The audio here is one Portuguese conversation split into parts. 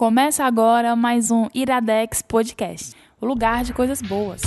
Começa agora mais um Iradex Podcast, o lugar de coisas boas.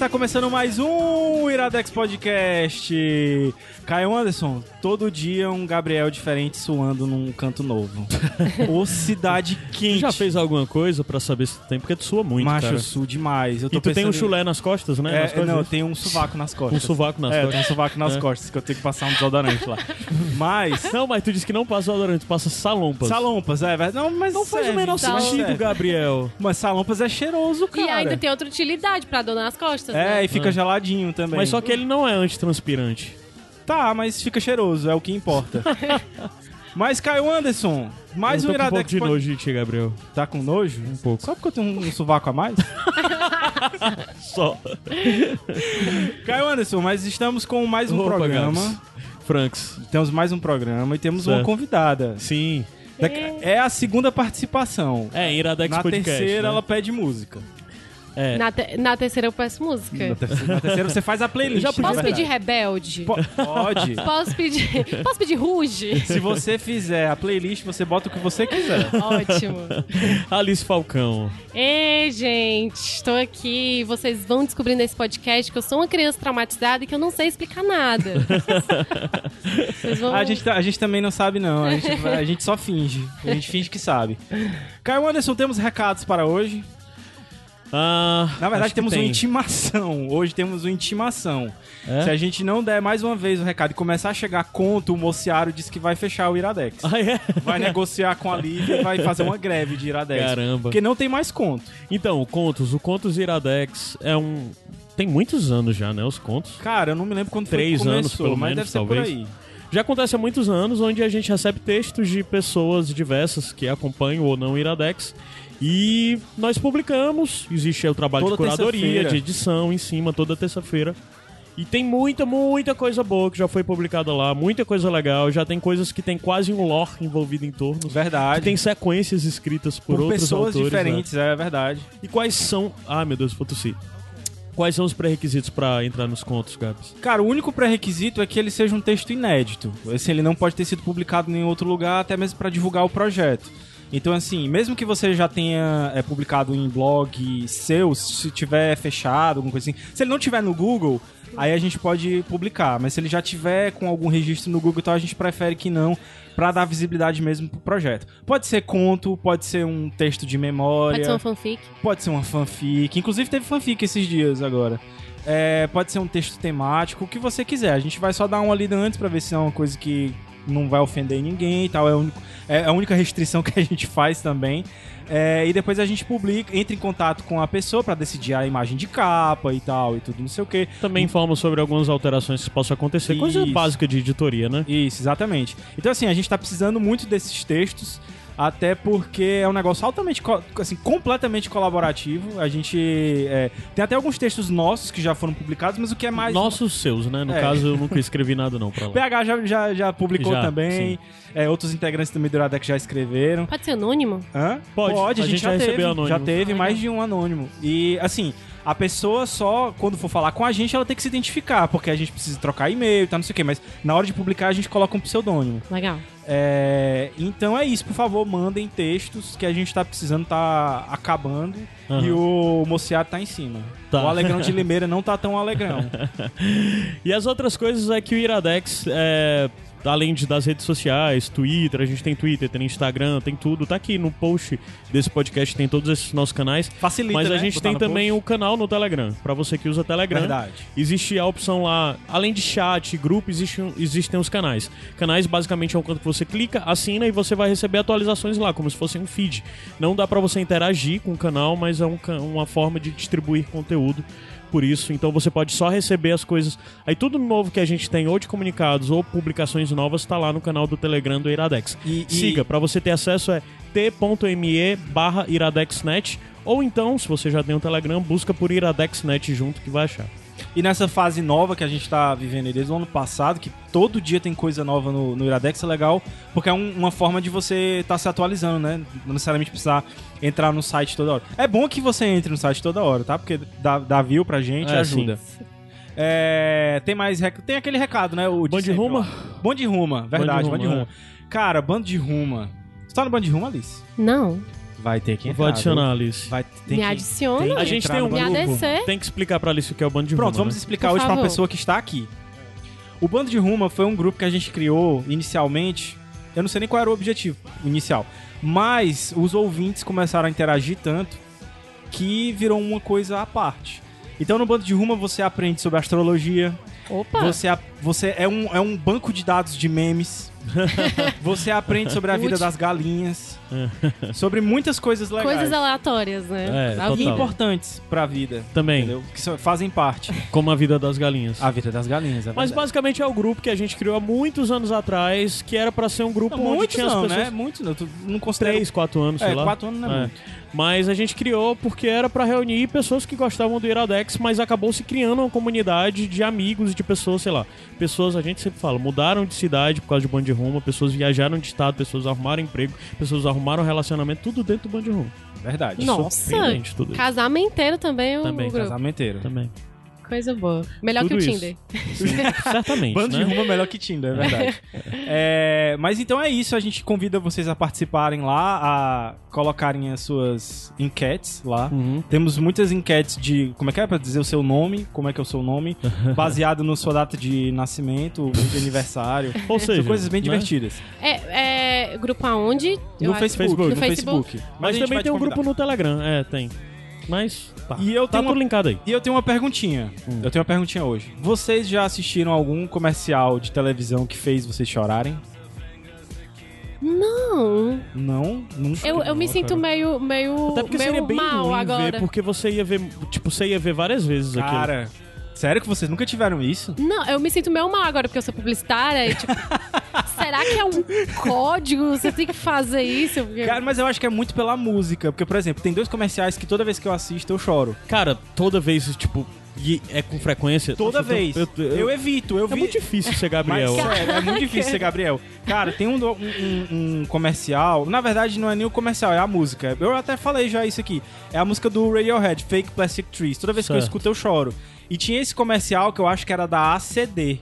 Está começando mais um Iradex Podcast. Caio Anderson, todo dia um Gabriel diferente suando num canto novo. Ô cidade quente. Tu já fez alguma coisa pra saber se tu tem? Porque tu sua muito, Macho, cara. eu suo demais. Eu tô E tu tem um pensando chulé nas costas, né? Nas É, costas não, eu tenho um sovaco nas costas. Um sovaco nas é, eu costas. tenho um sovaco nas É. costas, que eu tenho que passar um desodorante lá. Mas... Não, mas tu disse que não passa odorante, tu passa salompas. Salompas, é verdade. Não, mas Não faz o menor mas sentido, serve. Gabriel. Mas salompas é cheiroso, cara. E ainda tem outra utilidade pra dor nas costas, É, né? e fica geladinho também. Mas só que ele não é antitranspirante. Tá, mas fica cheiroso, é o que importa. mas, Caio Anderson, mais eu um com um pouco Iradex de nojo de ti, Gabriel. Tá com nojo? Um pouco. Só porque eu tenho um, um sovaco a mais? Só. Caio Anderson, mas estamos com mais um Opa, programa. Gabs. Franks. Temos mais um programa e temos uma Certo. convidada. Sim. É a segunda participação. É, Iradex Na Podcast. terceira, né? ela pede música. É. Na, te- na terceira eu peço música. Na terceira, na terceira você faz a playlist. Já Posso pedir rebelde? Po- Pode. Posso pedir. Posso pedir ruge? Se você fizer a playlist, você bota o que você quiser. Ótimo. Alice Falcão. Ei, gente, estou aqui. Vocês vão descobrir nesse podcast que eu sou uma criança traumatizada e que eu não sei explicar nada. Vocês vão... A gente, tá- a gente também não sabe, não. A gente, a gente só finge. A gente finge que sabe. Caio Anderson, temos recados para hoje. Ah, Na verdade, temos uma tem. intimação. Hoje temos uma intimação. É? Se a gente não der mais uma vez o recado e começar a chegar conto, o Mociaro disse que vai fechar o Iradex. Ah, é? Vai negociar com a Lívia e vai fazer uma greve de Iradex. Caramba. Porque não tem mais conto. Então, o Contos. O Contos Iradex é um... Tem muitos anos já, né? Os contos. Cara, eu não me lembro quando Três que anos, começou, pelo mas menos, deve ser talvez. por aí. Já acontece há muitos anos, onde a gente recebe textos de pessoas diversas que acompanham ou não o Iradex. E nós publicamos, existe aí o trabalho Toda de curadoria, de edição em cima, toda terça-feira. E tem muita, muita coisa boa que já foi publicada lá, muita coisa legal. Já tem coisas que tem quase um lore envolvido em torno. Verdade. Tem sequências escritas por, por outros pessoas autores. né? diferentes, é verdade. E quais são. Ah, meu Deus, vou tossir. Quais são os pré-requisitos pra entrar nos contos, Gabs? Cara, o único pré-requisito é que ele seja um texto inédito. Assim, ele não pode ter sido publicado em nenhum outro lugar, até mesmo para divulgar o projeto. Então, assim, mesmo que você já tenha é, publicado em blog seu, se tiver fechado, alguma coisa assim, se ele não tiver no Google, aí a gente pode publicar. Mas se ele já tiver com algum registro no Google, então a gente prefere que não, pra dar visibilidade mesmo pro projeto. Pode ser conto, pode ser um texto de memória. Pode ser uma fanfic. Pode ser uma fanfic. Inclusive teve fanfic esses dias agora. É, pode ser um texto temático, o que você quiser. A gente vai só dar uma lida antes pra ver se é uma coisa que não vai ofender ninguém e tal. É, único- é a única restrição que a gente faz também. É, e depois a gente publica, entra em contato com a pessoa pra decidir a imagem de capa e tal e tudo, não sei o que. Também informa sobre algumas alterações que possam acontecer. Coisa Isso. básica de editoria, né? Isso, exatamente. Então, assim, a gente tá precisando muito desses textos, até porque é um negócio altamente, assim, completamente colaborativo. A gente é, tem até alguns textos nossos que já foram publicados, mas o que é mais... Nossos seus, né? No É. caso, eu nunca escrevi nada não pra O lá. PH já, já, já publicou Já, também, é, outros integrantes também do Iradex já escreveram. Pode ser anônimo? Hã? Pode. a, A gente, gente já, já teve, recebeu anônimo. já teve Ah, mais de um anônimo. E, assim, a pessoa só, quando for falar com a gente, ela tem que se identificar, porque a gente precisa trocar e-mail e tal, não sei o quê, mas na hora de publicar a gente coloca um pseudônimo. Legal. É, então é isso, por favor, mandem textos que a gente tá precisando, tá acabando Aham. e o Mociado tá em cima. Tá. O Alegrão de Limeira não tá tão alegrão. E as outras coisas é que o Iradex, é, além de, das redes sociais, Twitter, a gente tem Twitter, tem Instagram, tem tudo. Tá aqui no post desse podcast, tem todos esses nossos canais. Facilita, Mas a né, gente botar tem também o canal no Telegram. Pra você que usa Telegram. Verdade. Existe a opção lá, além de chat, grupo, existe, existem os canais. Canais basicamente é um canto que você clica, assina e você vai receber atualizações lá, como se fosse um feed. Não dá pra você interagir com o canal, mas é um uma forma de distribuir conteúdo. Por isso, então você pode só receber as coisas. Aí tudo novo que a gente tem, ou de comunicados ou publicações novas, tá lá no canal do Telegram do Iradex. E- e- Siga, pra você ter acesso é t.me barra iradexnet ou então, se você já tem um Telegram, busca por iradexnet junto que vai achar. E nessa fase nova que a gente tá vivendo aí desde o ano passado, que todo dia tem coisa nova no, no Iradex, é legal, porque é um- uma forma de você estar se atualizando, né? Não necessariamente precisar entrar no site toda hora. É bom que você entre no site toda hora, tá? Porque dá, dá view pra gente e É, ajuda. É, tem mais rec... Tem aquele recado, né? O de Band Ruma? Band de Ruma, verdade, Band Band de Ruma, Ruma. Cara, Band de Ruma. Você tá no Band de Ruma, Alice? Não. Vai ter que entrar. Vou adicionar? Alice. Vai, tem Me que- adiciona. tem que A gente entrar tem um no Me. ADC. Tem que explicar pra Alice o que é o Band de Pronto, Ruma, vamos né? explicar Por hoje pra uma pessoa que está aqui. O Bando de Ruma foi um grupo que a gente criou inicialmente. Eu não sei nem qual era o objetivo inicial. Mas os ouvintes começaram a interagir tanto que virou uma coisa à parte. Então no Bando de Ruma você aprende sobre astrologia, Opa. você, a- você é, um, é um banco de dados de memes. você aprende sobre a vida das galinhas. sobre muitas coisas legais. Coisas aleatórias, né? É, e vida. importantes pra vida. Também, Entendeu? Que fazem parte. como a vida das galinhas. A vida das galinhas, é Mas basicamente é o grupo que a gente criou há muitos anos atrás, que era pra ser um grupo Não, onde muitos tinha não, as pessoas... né? Muitos não. Tu não considera... 3, 4 anos, sei É, lá. quatro anos não é muito. Mas a gente criou porque era pra reunir pessoas que gostavam do Iradex, mas acabou se criando uma comunidade de amigos e de pessoas, sei lá. Pessoas, a gente sempre fala, mudaram de cidade por causa de Band Rumo, pessoas viajaram de estado, pessoas arrumaram emprego, pessoas arrumaram relacionamento, tudo dentro do Band Rumo. Verdade. Nossa. Surpreendente tudo isso. Casamenteiro também o Também, grupo. Casamenteiro. Também. Coisa boa. Melhor Tudo que o isso. Tinder. Certamente, Bando né? de rumo é melhor que Tinder, é verdade. É, mas então é isso, a gente convida vocês a participarem lá, a colocarem as suas enquetes lá. Uhum. Temos muitas enquetes de como é que é pra dizer o seu nome, como é que é o seu nome, baseado na sua data de nascimento, de aniversário. Ou seja, São coisas bem né? divertidas. É, é grupo aonde? Eu No Facebook, Facebook. no No Facebook. Mas gente também tem te um convidar. grupo no Telegram, é, tem. Mas tá, E eu tá tenho tudo uma- linkado aí. E eu tenho uma perguntinha. Hum. Eu tenho uma perguntinha hoje. Vocês já assistiram algum comercial de televisão que fez vocês chorarem? Não. Não? Nunca? Eu, eu me Não, sinto cara. meio, meio, Até porque meio seria bem mal ruim agora. ver, porque você ia ver, tipo, você ia ver várias vezes aquilo. Cara, sério que vocês nunca tiveram isso? Não, eu me sinto meio mal agora porque eu sou publicitária e, tipo, será que é um código? Você tem que fazer isso? Porque- Cara, mas eu acho que é muito pela música. Porque, por exemplo, tem dois comerciais que toda vez que eu assisto eu choro. Cara, toda vez, tipo, e é com frequência. Toda eu vez. tô- Eu, eu- eu- evito, eu é vi. muito difícil ser Mas, Gabriel. sério, é muito difícil ser Gabriel. Cara, tem um, um- um- comercial. Na verdade, não é nem o comercial, é a música. Eu até falei já isso aqui. É a música do Radiohead, Fake Plastic Trees. Toda vez que eu Certo. escuto, eu choro. E tinha esse comercial que eu acho que era da ACD.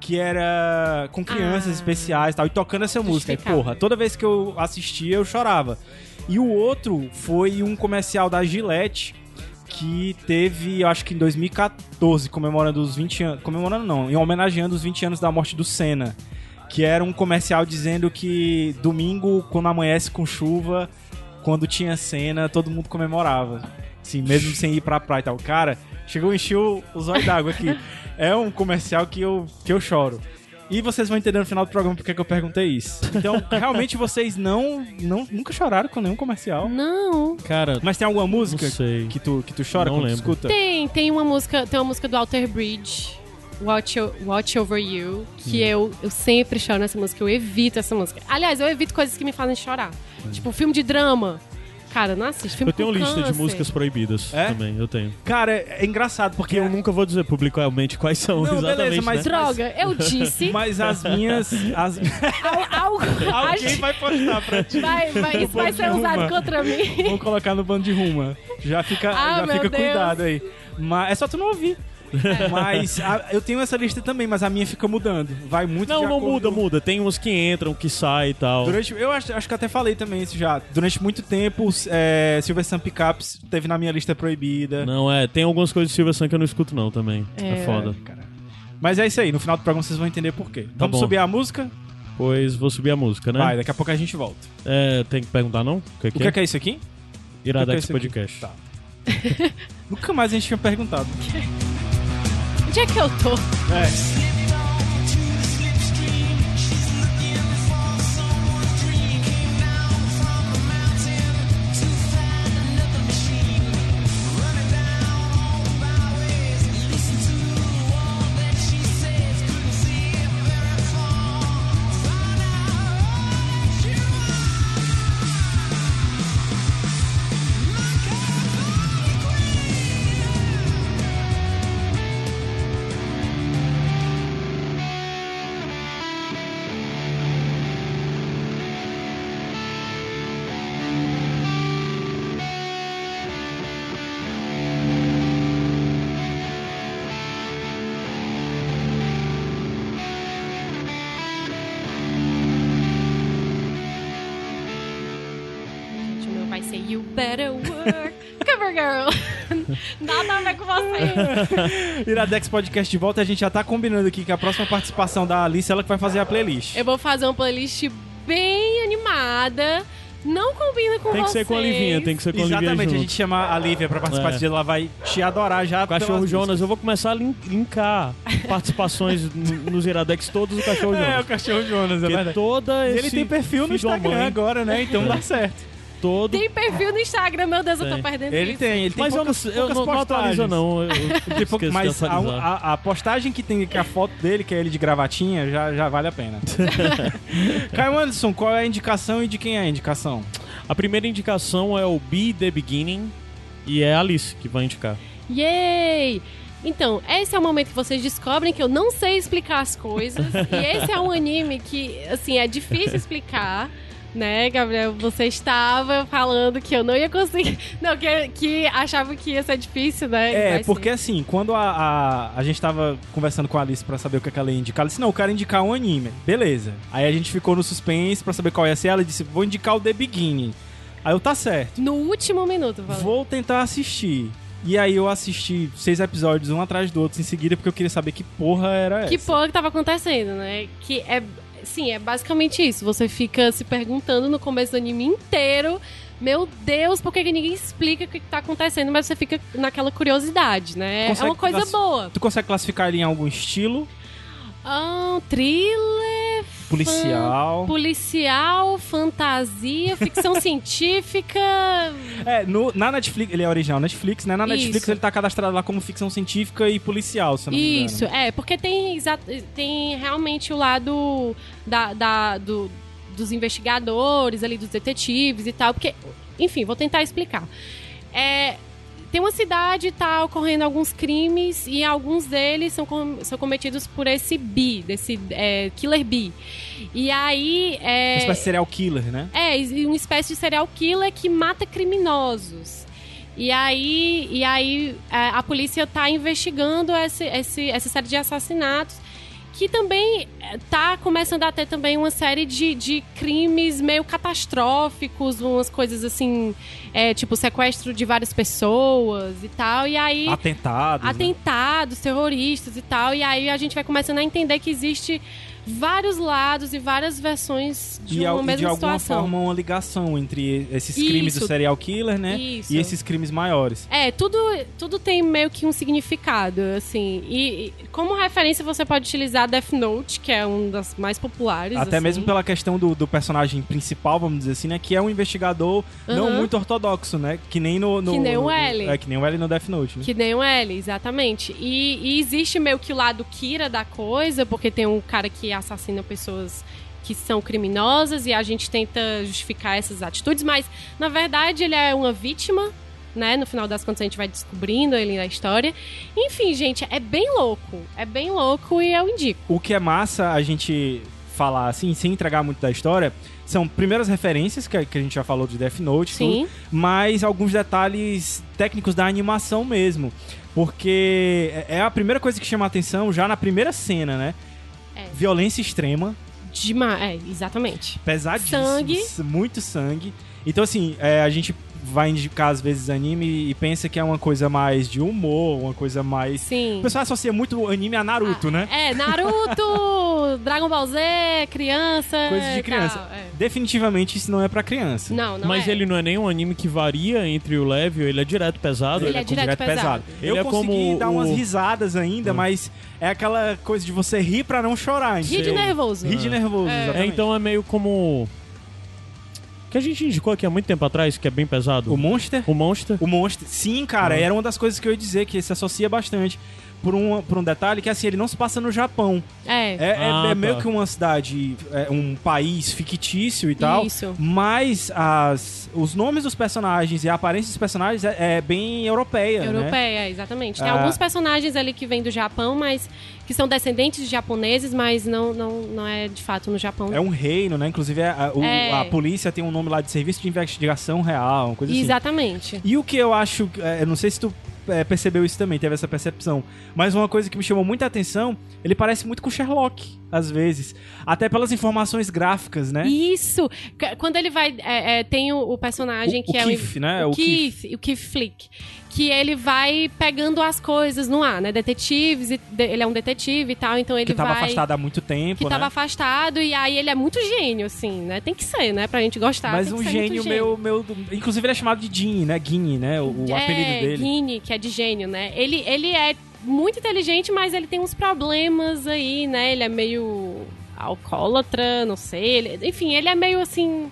Que era com crianças Ah. especiais e tal, e tocando essa música. E, porra, toda vez que eu assistia, eu chorava. E o outro foi um comercial da Gillette que teve, eu acho que em 2014, comemorando os 20 anos. Comemorando não, em homenageando os 20 anos da morte do Senna. Que era um comercial dizendo que domingo, quando amanhece com chuva, quando tinha cena, todo mundo comemorava. Assim, mesmo sem ir pra praia e tal. Cara, chegou a encher o- os olhos d'água aqui. É um comercial que eu, que eu choro. E vocês vão entender no final do programa porque que eu perguntei isso. Então, realmente vocês não, não nunca choraram com nenhum comercial. Não. Cara, Mas tem alguma música que tu, que tu chora Não quando tu lembro. escuta? Tem, tem uma música, tem uma música do Alter Bridge, Watch, Watch Over You, que eu, eu sempre choro nessa música, eu evito essa música. Aliás, eu evito coisas que me fazem chorar. Tipo, filme de drama. Cara, não assiste. Filme eu tenho com lista de câncer. músicas proibidas É? também, eu tenho. Cara, é engraçado porque Que eu nunca vou dizer publicamente quais são Não, exatamente, beleza, mas- né? Droga, eu disse. Mas as minhas. As... Al- al- Alguém vai postar pra ti. vai, vai, isso vai ser usado contra mim. Vamos colocar no bando de ruma. Já fica, Ah, já fica Deus. cuidado aí. Mas é só tu não ouvir. Mas a- eu tenho essa lista também, mas a minha fica mudando. Vai muito Não, de não muda, muda. Tem uns que entram, que saem e tal. Durante, eu acho, acho que até falei também isso já. Durante muito tempo, é, Silver Sun Pickups teve na minha lista proibida. Não, é, tem algumas coisas de Silvia Sun que eu não escuto não também. É, É. foda. Cara. Mas é isso aí, no final do programa vocês vão entender por quê. Vamos bom. subir a música? Pois vou subir a música, né? Vai, daqui a pouco a gente volta. É, tem que perguntar não? O que, O que é, que é isso aqui? Iradex é isso aqui? Podcast. Tá. Nunca mais a gente tinha perguntado. Onde é que eu tô? É. você. Iradex Podcast de volta, a gente já tá combinando aqui que a próxima participação da Alice, ela que vai fazer a playlist. Eu vou fazer uma playlist bem animada. Não combina com Tem que vocês. ser com a Livinha, tem que ser com a Livinha Exatamente, a gente chama a Lívia pra participar É. ela vai te adorar já. O Cachorro Jonas, eu vou começar a lin- linkar participações nos Iradex todos o Cachorro músicas. É, o Jonas. Cachorro Jonas, é Porque verdade. toda Ele esse tem perfil no Instagram mãe, agora, né? Então dá certo. Todo. Tem perfil no Instagram, meu Deus, eu tô Tem. perdendo Ele isso. tem, ele tem Mas eu não, poucas, eu poucas não, não postagens. atualiza, não. Eu, eu Tem de mas a, a- a postagem que tem com a foto dele, que é ele de gravatinha, já, já vale a pena. Caio Anderson, qual é a indicação e de quem é a indicação? A primeira indicação é o Be The Beginning e é a Alice que vai indicar. Yay! Então, esse é o momento que vocês descobrem que eu não sei explicar as coisas. e esse é um anime que, assim, é difícil explicar. Né, Gabriel? Você estava falando que eu não ia conseguir. Não, que, que achava que ia ser difícil, né? É, porque assim, quando a, a, a gente tava conversando com a Alice pra saber o que, é que ela ia indicar, ela disse, não, eu quero indicar um anime. Beleza. Aí a gente ficou no suspense pra saber qual ia ser. Ela disse, vou indicar o The Beginning. Aí eu, tá certo. No último minuto, falando. Vou tentar assistir. E aí eu assisti seis episódios, um atrás do outro, em seguida, porque eu queria saber que porra era Que essa. porra que tava acontecendo, né? Que é. Sim, é basicamente isso. Você fica se perguntando no começo do anime inteiro. Meu Deus, por que, ninguém explica o que, que tá acontecendo? Mas você fica naquela curiosidade, né? é Consegue uma coisa boa. Tu consegue classificar ele em algum estilo? Ah, thriller. Policial. fan- policial, fantasia, ficção científica. É, no- na Netflix, ele é original Netflix, né? Na Netflix Isso. ele tá cadastrado lá como ficção científica e policial, se eu não me Isso, engano. é, porque tem, tem realmente o lado da, da- do- dos investigadores ali, dos detetives e tal, porque, enfim, vou tentar explicar. É, tem uma cidade, tá ocorrendo alguns crimes e alguns deles são, com- são cometidos por esse bi, desse é, killer bi. E aí... É, Uma espécie de serial killer, né? é, uma espécie de serial killer que mata criminosos. E aí, e aí é, a polícia tá investigando esse, esse, essa série de assassinatos que também é, tá começando a ter também uma série de, de crimes meio catastróficos, umas coisas assim, é, tipo sequestro de várias pessoas e tal. E aí Atentados. né? atentados terroristas e tal. E aí a gente vai começando a entender que existe vários lados e várias versões de e, uma e mesma de alguma situação. forma uma ligação entre esses crimes Isso. do serial killer, né? Isso. E esses crimes maiores. É, tudo, tudo tem meio que um significado, assim. E, e como referência você pode utilizar Death Note, que é um das mais populares. Até assim. mesmo pela questão do, do personagem principal, vamos dizer assim, né? Que é um investigador não muito ortodoxo, né? Que nem no. no Que nem o no- L. É, que nem o L no Death Note, né? Que nem o L, exatamente. E, e existe meio que o lado Kira da coisa, porque tem um cara que assassina pessoas que são criminosas e a gente tenta justificar essas atitudes, mas na verdade ele é uma vítima, né? No final das contas a gente vai descobrindo ele na história. Enfim, gente, é bem louco. É bem louco e eu indico. O que é massa a gente falar assim, sem entregar muito da história, são primeiras referências que a, que a gente já falou de Death Note, Sim. tudo, mas alguns detalhes técnicos da animação mesmo. Porque é é a primeira coisa que chama a atenção já na primeira cena, né? É. Violência extrema, Demais, é, exatamente. pesadíssimo, Sangue. muito sangue. Então, assim, é, a gente vai indicar às vezes anime e pensa que é uma coisa mais de humor, uma coisa mais. Sim. O pessoal associa muito o anime a Naruto, né? É, Naruto, Dragon Ball Z, criança. Coisa de criança. tal, é. Definitivamente isso não é pra criança. Não, não Mas é. ele não é nem um anime que varia entre o level, ele é direto pesado. Ele é com direto pesado. Eu Ele é consegui como dar o- umas risadas ainda, mas é aquela coisa de você rir pra não chorar. Rir de nervoso. Rir de nervoso, É. É, exatamente. então é meio como. Que a gente indicou aqui há muito tempo atrás, que é bem pesado. O Monster? O Monster. O Monster, sim, cara, Ah. era uma das coisas que eu ia dizer, que se associa bastante. Por um, por um detalhe que assim, ele não se passa no Japão. É. É, é- Ah, é tá. meio que uma cidade, é, um país fictício e tal. Isso. Mas as, os nomes dos personagens e a aparência dos personagens é, é bem europeia. Né? Europeia, exatamente. Tem Ah. alguns personagens ali que vêm do Japão, mas que são descendentes de japoneses, mas não, não, não é de fato no Japão. É um reino, né? Inclusive a, o- É. a polícia tem um nome lá de Serviço de Investigação Real, uma coisa assim. Exatamente. E o que eu acho, é, eu não sei se tu é, percebeu isso também, teve essa percepção. Mas uma coisa que me chamou muita atenção, ele parece muito com Sherlock, às vezes. Até pelas informações gráficas, né? Isso! Quando ele vai. é, é, tem o, o personagem O- que o é Keith, né? O, O Keith, o Keith Flick. Que ele vai pegando as coisas no ar, né? Detetives, de- ele é um detetive e tal, então ele que tava vai. afastado há muito tempo, que né? tava afastado, e aí ele é muito gênio, assim, né? Tem que ser, né? Pra gente gostar. Mas um gênio meu, meu. Inclusive ele é chamado de Gene, né? Guinea, né? O, o é, apelido dele. Guine, que é de gênio, né? Ele, ele é muito inteligente, mas ele tem uns problemas aí, né? Ele é meio alcoólatra, não sei. ele- enfim, ele é meio assim.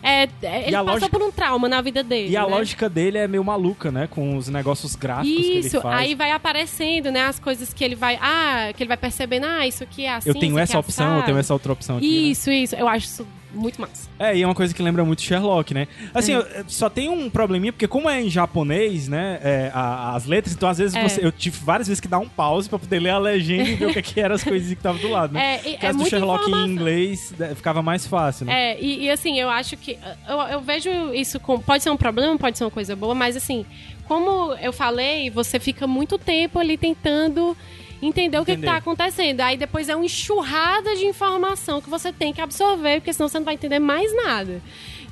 é, é, ele passou lógica- por um trauma na vida dele. E a né? lógica dele é meio maluca, né? Com os negócios gráficos que ele Isso, faz. aí vai aparecendo, né? As coisas que ele vai. Ah, que ele vai percebendo, ah, isso aqui é assim. eu tenho isso essa é opção, eu tenho essa outra opção aqui. né? Isso, isso. Eu acho isso muito massa. É, e é uma coisa que lembra muito Sherlock, né? Assim, eu- eu só tem um probleminha, porque como é em japonês, né, é, a- as letras, então às vezes É. você- eu tive várias vezes que dar um pause pra poder ler a legenda e ver o que, que eram as coisinhas que estavam do lado, né? É, e- No é caso do Sherlock em informação. inglês, né, ficava mais fácil, né? É, e, e, assim, eu acho que. Eu, eu vejo isso como. Pode ser um problema, pode ser uma coisa boa, mas assim, como eu falei, você fica muito tempo ali tentando entender o que, que Entender. tá acontecendo. Aí depois é uma enxurrada de informação que você tem que absorver, porque senão você não vai entender mais nada.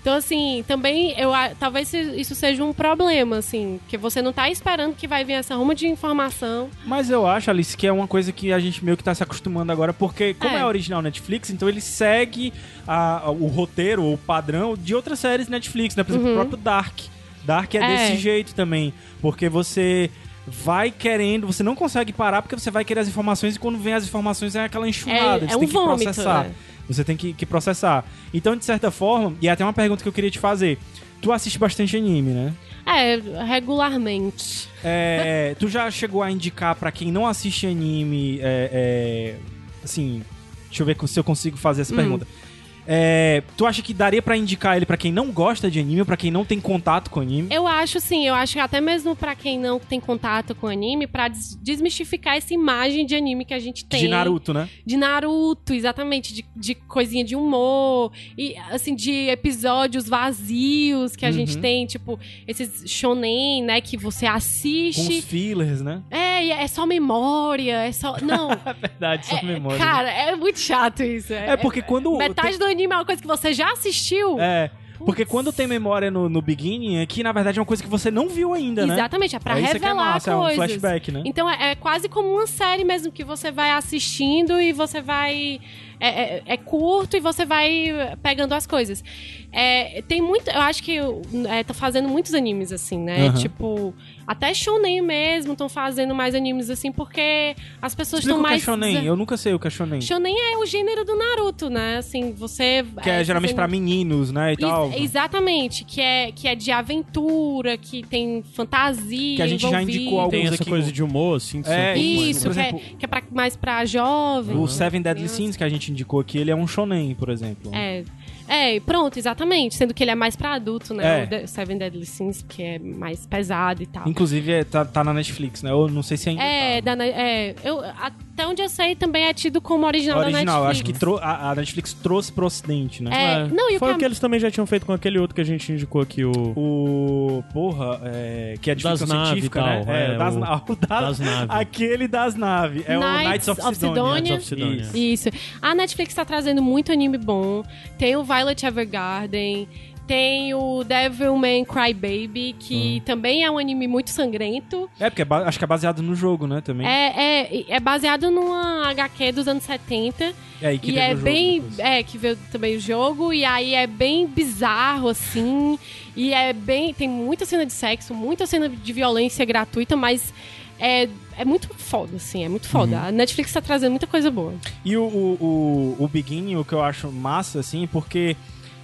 Então, assim, também eu talvez isso seja um problema, assim, que você não tá esperando que vai vir essa ruma de informação. Mas eu acho, Alice, que é uma coisa que a gente meio que tá se acostumando agora, porque como é, É. original Netflix, então ele segue a- o roteiro, o padrão de outras séries Netflix, né? Por exemplo, o próprio Dark. Dark é, Uhum. É. desse jeito também, porque você vai querendo, você não consegue parar porque você vai querer as informações e quando vem as informações é aquela enxurrada, É- você é um tem que vômito, processar. né? Você tem que, que processar. Então, de certa forma, e até uma pergunta que eu queria te fazer. Tu assiste bastante anime, né? É, regularmente. É, tu já chegou a indicar pra quem não assiste anime, é, é, assim, deixa eu ver se eu consigo fazer Hum. essa pergunta. É, tu acha que daria pra indicar ele pra quem não gosta de anime, pra quem não tem contato com anime? Eu acho sim, eu acho que até mesmo pra quem não tem contato com anime, pra des- desmistificar essa imagem de anime que a gente tem. De Naruto, né? De Naruto, exatamente, de, de coisinha de humor, e assim, de episódios vazios que a Uhum. gente tem, tipo, esses shonen, né, que você Com assiste. os fillers, né? É, é só memória, é só. Não. É verdade, só é, memória. Cara, é muito chato isso. É porque quando Metade do anime é uma coisa que você já assistiu. É, porque quando tem memória no, no beginning, é que na verdade é uma coisa que você não viu ainda, né? Exatamente, é pra é que é revelar massa, é um coisas. flashback, né? Então é, é quase como uma série mesmo que você vai assistindo e você vai. É, é- é curto e você vai pegando as coisas. É, tem muito. Eu acho que é, tá fazendo muitos animes assim, né? Aham. Tipo, até Shonen mesmo estão fazendo mais animes assim porque as pessoas estão o que é mais. shonen, eu nunca sei o que é shonen. Shonen é o gênero do Naruto, né? Assim, você. Que é geralmente pra meninos, né, e tal. Ex- exatamente, que é, que é de aventura, que tem fantasia. Que a gente já envolvida. indicou alguns Tem essa aqui coisa de humor, assim. que É, mais- Isso, Por que, exemplo, é, que é pra, mais pra jovem. O Seven Deadly. Sins que a gente indicou aqui, ele é um shonen, por exemplo. É. É, pronto, exatamente. Sendo que ele é mais pra adulto, né? É. O The- Seven Deadly Sins, que é mais pesado e tal. Inclusive, é, tá, tá na Netflix, né? Eu não sei se ainda É, tá. da, é eu, até onde eu sei, também é tido como original, Original, da Netflix. acho que trou- a, a Netflix trouxe pro ocidente, né? É, não, e Foi o que eles também já tinham feito com aquele outro que a gente indicou aqui, o... O. Porra, é, que é de Das ficção científica, e tal, né? é, das, o- na- o da- das naves. Aquele das naves. É o Knights of Sidonia. Knights of Sidonia. Isso. Isso. A Netflix tá trazendo muito anime bom. Tem o Violet Evergarden. Tem o Devilman Crybaby, que também é um anime muito sangrento. É, porque é acho que é baseado no jogo, né? Também. É, é, é baseado numa HQ dos anos 70. É, e que e é bem. depois. É, que veio também o jogo. E aí é bem bizarro, assim. E é bem. Tem muita cena de sexo, muita cena de violência gratuita, mas. É, é muito foda, assim, é muito foda. Uhum. A Netflix tá trazendo muita coisa boa. E o, o, o, o Beginning, o que eu acho massa, assim, porque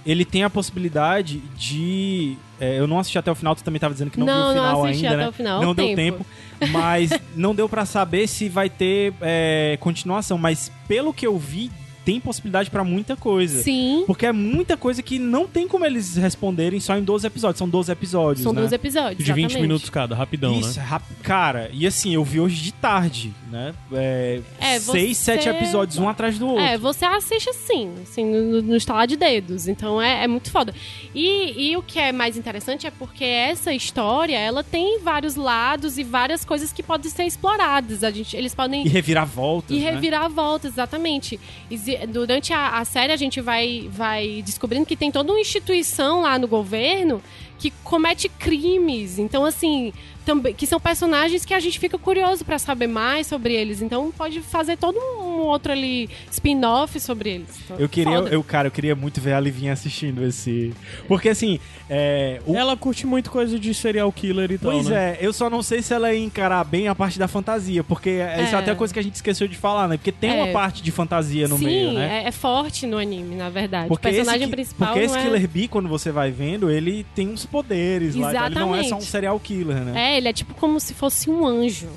ele tem a possibilidade de. é, eu não assisti até o final, tu também tava dizendo que não, Não, viu o não final assisti ainda, até né? o final, não deu tempo. tempo. Mas não deu pra saber se vai ter é, continuação. Mas pelo que eu vi tem possibilidade pra muita coisa. Sim, Porque é muita coisa que não tem como eles responderem só em 12 episódios. São 12 episódios, são né? 12 episódios. De 20 exatamente. minutos cada, rapidão, Isso, né? é rápido. Cara, e assim, eu vi hoje de tarde, né? É, É, seis, você- sete episódios, um atrás do outro. É, você assiste assim, assim, no, no estalar de dedos. Então é, é muito foda. E, e o que é mais interessante é porque essa história, ela tem vários lados e várias coisas que podem ser exploradas. A gente, eles podem E reviravoltas, E né? revirar voltas, exatamente. Exi- Durante a, a série, a gente vai, vai descobrindo que tem toda uma instituição lá no governo que comete crimes. Então, assim, também, que são personagens que a gente fica curioso pra saber mais sobre eles. Então, pode fazer todo um outro ali spin-off sobre eles. Então, Eu queria, foda. eu, cara, eu queria muito ver a Livinha assistindo esse. Porque assim, é, o- Ela curte muito coisa de serial killer e tal, Pois né? é, eu só não sei se ela ia encarar bem a parte da fantasia, porque essa é É. até coisa que a gente esqueceu de falar, né? Porque tem É. uma parte de fantasia no Sim, meio, né? é, é forte no anime, na verdade. Porque o personagem esse, principal porque esse é... Killer Bee, quando você vai vendo, ele tem uns poderes lá. então Ele não é só um Exatamente. serial killer, né? É, ele é tipo como se fosse um anjo,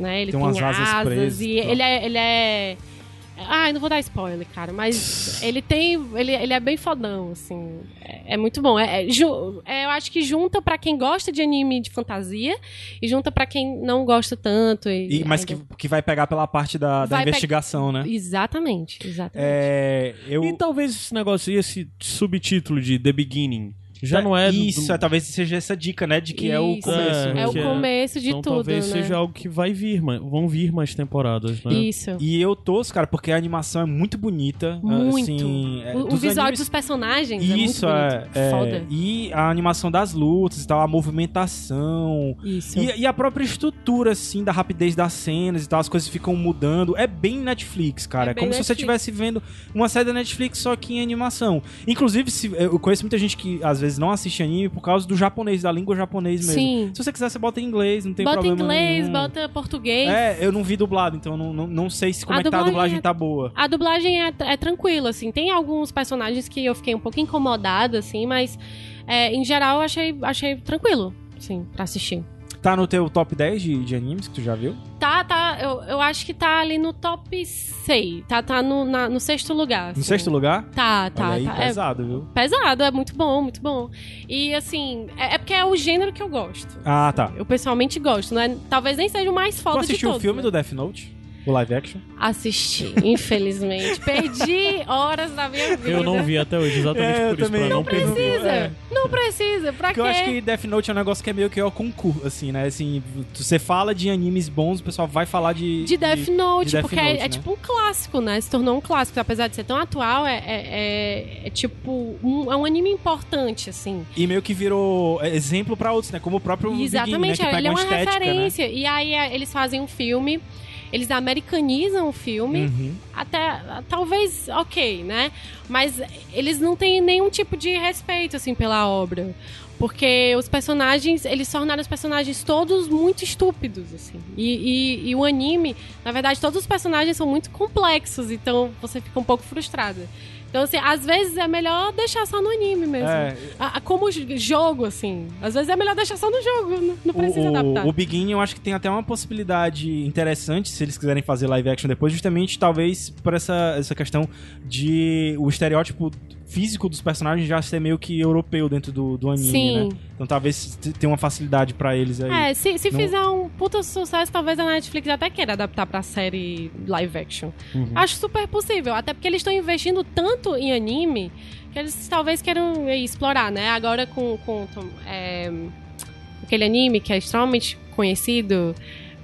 né? Ele Tem tem, umas asas asas, presas e ele é, ele é... Ai, não vou dar spoiler, cara, mas ele tem... Ele, ele é bem fodão, assim. É, é muito bom. É, é ju- é, eu acho que junta pra quem gosta de anime de fantasia e junta pra quem não gosta tanto. E, E, mas que, ainda- que vai pegar pela parte da, da Vai pe- investigação, né? Exatamente, exatamente. É, eu... E talvez esse negócio, esse subtítulo de The Beginning, já não é... do- Isso, do- é, talvez seja essa dica, né? De que é o Isso. começo. É? É o é- começo de então tudo, talvez né? seja algo que vai vir, mas vão vir mais temporadas, né? Isso. E eu torço, cara, porque a animação é muito bonita. Muito. Assim, é, o, o visual animes- dos personagens é muito Isso, é, bonito. é, Foda. E a animação das lutas e tal, a movimentação. Isso. E, e a própria estrutura, assim, da rapidez das cenas e tal, as coisas ficam mudando. É bem Netflix, cara. É É, como se você Netflix. estivesse vendo uma série da Netflix só que em animação. Inclusive, se, eu conheço muita gente que às vezes não assiste anime por causa do japonês, da língua japonês mesmo. Sim. Se você quiser, você bota em inglês, não tem bota problema inglês, nenhum. bota português. É, eu não vi dublado, então não, não, não sei se como A é que tá a dublagem tá boa. A dublagem é, é tranquila, assim. Tem alguns personagens que eu fiquei um pouco incomodada, assim, mas é, em geral eu achei, achei tranquilo, sim, pra assistir. Tá no teu top 10 de, de animes que tu já viu? Tá, tá, eu, eu acho que tá ali no top 6. Tá, tá no, na- no sexto lugar. No assim. sexto lugar? Tá, tá, aí, tá. É pesado, viu? pesado, é muito bom, muito bom. E assim, é, é porque é o gênero que eu gosto. Ah, tá. Eu pessoalmente gosto, não é? Talvez nem seja o mais foda de assistiu todos. o filme né? do Death Note? O live action? Assisti, infelizmente. Perdi horas da minha vida. Eu não vi até hoje, exatamente É, por isso, também pra não não. Precisa. É. Não precisa. Pra Porque quê? eu acho que Death Note é um negócio que é meio que o concurso, assim, né? Assim, você fala de animes bons, o pessoal vai falar de... De Death Note, de Death porque é- Note, é, né? tipo um clássico, né? Se tornou um clássico. Apesar de ser tão atual, é, é, é- é tipo um, é um anime importante, assim. E meio que virou é, exemplo pra outros, né? Como o próprio né? Exatamente, Que pega ele é uma estética, referência. E aí é, eles fazem um filme, eles americanizam o filme. Uhum. Até, talvez, ok, né? Mas eles não têm nenhum tipo de respeito, assim, pela obra. Porque os personagens, eles tornaram os personagens todos muito estúpidos, assim. E, e- e o anime, na verdade, todos os personagens são muito complexos, então você fica um pouco frustrada. Então, assim, às vezes é melhor deixar só no anime mesmo. É. A- a- como jogo, assim. Às vezes é melhor deixar só no jogo, não, precisa o, adaptar. o, o Beginning eu acho que tem até uma possibilidade interessante, se eles quiserem fazer live action depois, justamente talvez por essa, essa questão de o estereótipo físico dos personagens já ser meio que europeu dentro do, do anime, Sim. né? Então talvez tenha uma facilidade pra eles aí. É, se, se Não- fizer um puta sucesso, talvez a Netflix até queira adaptar pra série live action. Uhum. Acho super possível, até porque eles estão investindo tanto em anime que eles talvez queiram explorar, né? Agora com, com é, aquele anime que é extremamente conhecido,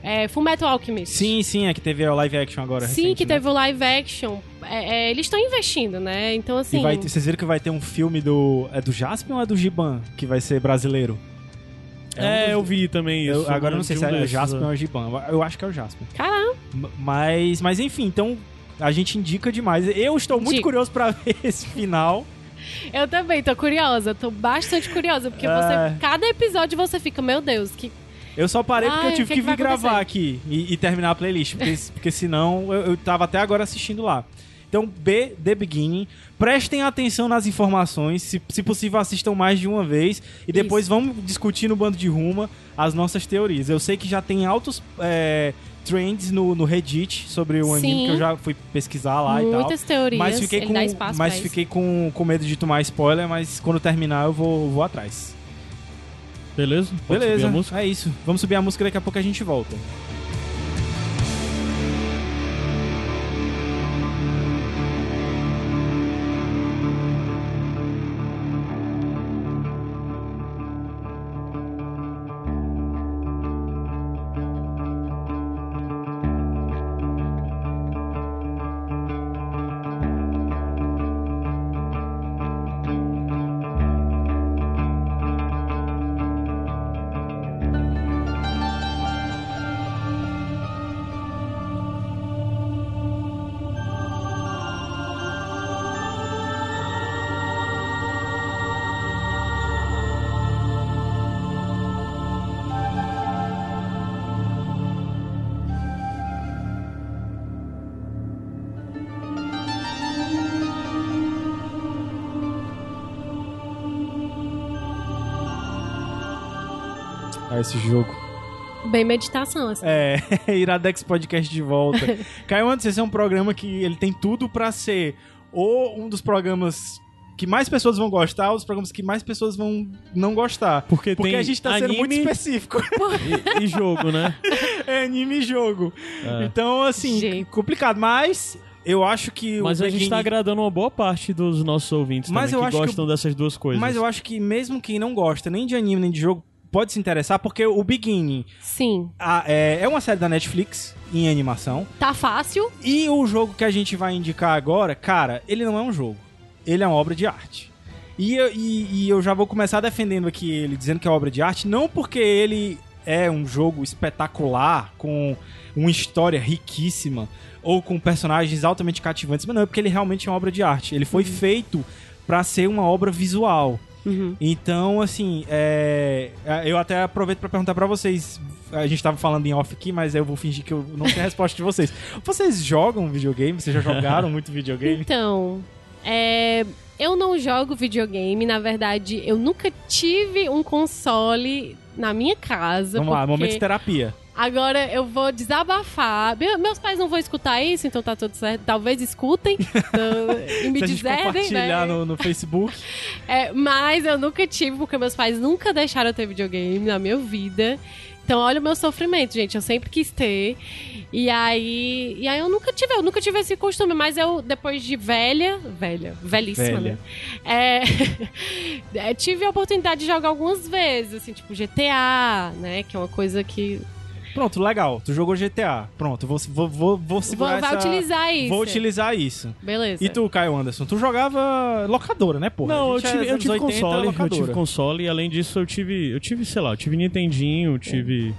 é Fullmetal Alchemist. Sim, sim, é que teve a live action agora Sim, recente, que né? teve o live action. É, é, eles estão investindo, né? Então, assim. E vai ter- vocês viram que vai ter um filme do. É do Jaspion ou é do Giban? Que vai ser brasileiro? É, um eu vi também isso. eu- agora eu não sei se é o desses, Jaspion é. ou o Giban. Eu acho que é o Jaspion. Caramba, Mas, mas enfim, então a gente indica demais. Eu estou muito Dica. curioso pra ver esse final. eu também tô curiosa, tô bastante curiosa, porque É. você. Cada episódio você fica, meu Deus, que Eu só parei porque Ai, eu tive que que, que vir gravar acontecer? aqui e, e terminar a playlist, porque, porque senão eu, eu tava até agora assistindo lá. Então, B, The Beginning. Prestem atenção nas informações. Se, se possível, assistam mais de uma vez. E depois Isso. vamos discutir no Bando de Ruma as nossas teorias. Eu sei que já tem altos é, trends no, no Reddit sobre o anime, Sim. que eu já fui pesquisar lá e tal. Muitas teorias. Mas fiquei ele com, mas fiquei com, com medo de tomar spoiler, mas quando terminar eu vou, vou atrás. Beleza? Pode subir Beleza, a música? é isso. Vamos subir a música daqui a pouco a gente volta. Ah, esse jogo. Bem meditação, assim. É, Iradex Podcast de volta. Caio Antes, esse é um programa que ele tem tudo pra ser ou um dos programas que mais pessoas vão gostar, ou os programas que mais pessoas vão não gostar. Porque, Porque tem a gente tá sendo anime muito específico. e, e jogo, né? é anime e jogo. É. Então, assim, Gente. complicado. Mas eu acho que Mas o a gente Begin- tá agradando uma boa parte dos nossos ouvintes Mas também, eu que acho que gostam dessas duas coisas. Mas eu acho que mesmo quem não gosta nem de anime nem de jogo pode se interessar, porque o Beginning Sim. a- é, é uma série da Netflix em animação. Tá fácil. E o jogo que a gente vai indicar agora, cara, ele não é um jogo. Ele é uma obra de arte. E, e- e eu já vou começar defendendo aqui ele, dizendo que é obra de arte, não porque ele é um jogo espetacular, com uma história riquíssima, ou com personagens altamente cativantes, mas não, é porque ele realmente é uma obra de arte. Ele foi feito pra ser uma obra visual. Uhum. Então, assim, é, é, eu até aproveito pra perguntar pra vocês. A gente tava falando em off aqui, mas eu vou fingir que eu não sei a resposta de vocês. Vocês jogam videogame? Vocês já jogaram muito videogame? Então, é, eu não jogo videogame. Na verdade, eu nunca tive um console na minha casa. Vamos lá, porque momento de terapia. Agora eu vou desabafar. Meu- meus pais não vão escutar isso, então tá tudo certo. Talvez escutem então, e me deserdem, compartilhar né? no, no Facebook. É, mas eu nunca tive, porque meus pais nunca deixaram eu ter videogame na minha vida. Então, olha o meu sofrimento, gente. Eu sempre quis ter. E aí. E aí eu nunca tive, eu nunca tive esse costume, mas eu, depois de velha. Velha, velhíssima, Velha. né? É, é, tive a oportunidade de jogar algumas vezes, assim, tipo GTA, né? Que é uma coisa que. Pronto, legal. Tu jogou GTA. Pronto, vou, vou, vou, vou segurar Vou, vai essa- utilizar isso. Vou utilizar isso. Beleza. E tu, Caio Anderson, tu jogava locadora, né, porra? Não, eu é tive, eu tive 80, console, eu locadora. tive console e além disso eu tive, eu tive, sei lá, eu tive Nintendinho, eu tive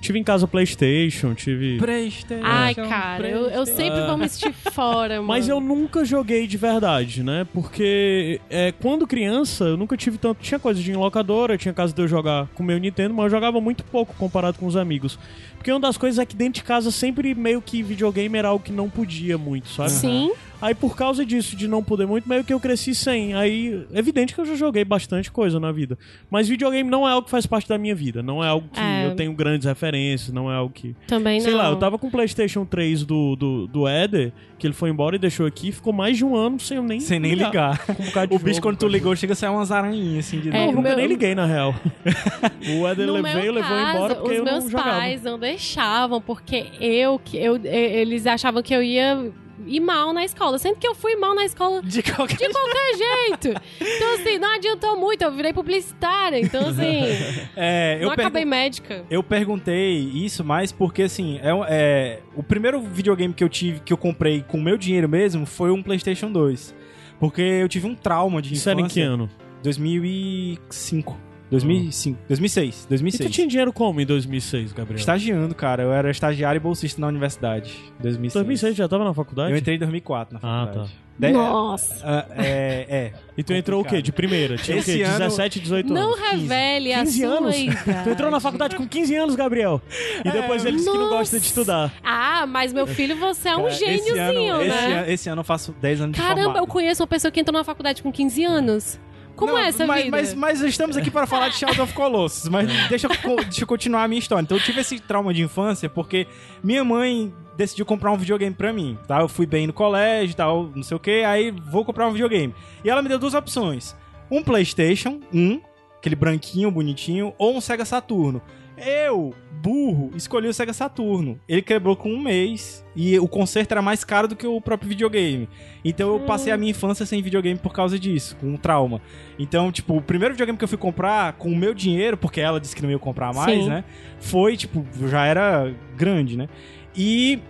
tive em casa PlayStation, tive Playstation. Ai, cara, eu, eu sempre vou me assistir fora, mano. Mas eu nunca joguei de verdade, né? Porque é, quando criança, eu nunca tive tanto. Tinha coisa de locadora, tinha casa de eu jogar com o meu Nintendo, mas eu jogava muito pouco comparado com os amigos. Porque uma das coisas é que dentro de casa sempre meio que videogame era algo que não podia muito, sabe? Sim. Aí por causa disso, de não poder muito, meio que eu cresci sem. Aí, é evidente que eu já joguei bastante coisa na vida. Mas videogame não é algo que faz parte da minha vida. Não é algo que É. eu tenho grandes referências, não é algo que. Também Sei não. lá, eu tava com o PlayStation 3 do, do, do Éder, que ele foi embora e deixou aqui, ficou mais de um ano sem eu nem. Sem nem ligar. Com um O bicho, jogo, quando tu cara. ligou, chega a sair umas aranhinhas assim de É, Não, eu nunca meu- nem liguei, na real. o Éder No levou, caso, embora porque os eu meus não jogava. pais não deixavam, porque eu, que eu, eles achavam que eu ia ir mal na escola. Sendo que eu fui mal na escola De qualquer de qualquer jeito. Então, assim, não adiantou muito, eu virei publicitária. Então, assim, É, eu não acabei médica. Eu perguntei isso mais porque, assim, é, é, o primeiro videogame que eu tive, que eu comprei com o meu dinheiro mesmo, foi um PlayStation 2. Porque eu tive um trauma de Isso era em que infância. ano? 2005. 2005. 2006. E 2006. tu tinha dinheiro como em 2006, Gabriel? Estagiando, cara. Eu era estagiário e bolsista na universidade. 2006. 2006 já tava na faculdade? Eu entrei em 2004 na Ah, faculdade. tá. De- Nossa. Ah, é, é. E tu entrou o quê? De primeira? Tinha Esse o quê? ano- 17, 18 Não anos? revele a 15 sua anos? idade. Tu entrou na faculdade com 15 anos, Gabriel. E depois ele disse que não gosta de Nossa. estudar. Ah, mas meu filho, você é um Cara, gêniozinho, esse ano, né? Esse, ano- esse ano eu faço 10 anos de Caramba, eu conheço uma pessoa que entrou na faculdade com 15 anos. Como Não, é essa mas, vida? Mas, mas estamos aqui para falar de Shadow of Colossus. Mas deixa eu, co- deixa eu continuar a minha história. Então eu tive esse trauma de infância porque minha mãe decidiu comprar um videogame pra mim, tá? Eu fui bem no colégio e tal, não sei o que, aí vou comprar um videogame. E ela me deu duas opções. Um Playstation 1, aquele branquinho, bonitinho, ou um Sega Saturno. Eu, burro, escolhi o Sega Saturno. Ele quebrou com um mês e o conserto era mais caro do que o próprio videogame. Então eu passei a minha infância sem videogame por causa disso, com um trauma. Então, tipo, o primeiro videogame que eu fui comprar com o meu dinheiro, porque ela disse que não ia comprar mais, Sim. né? Foi, tipo, já era grande, né? E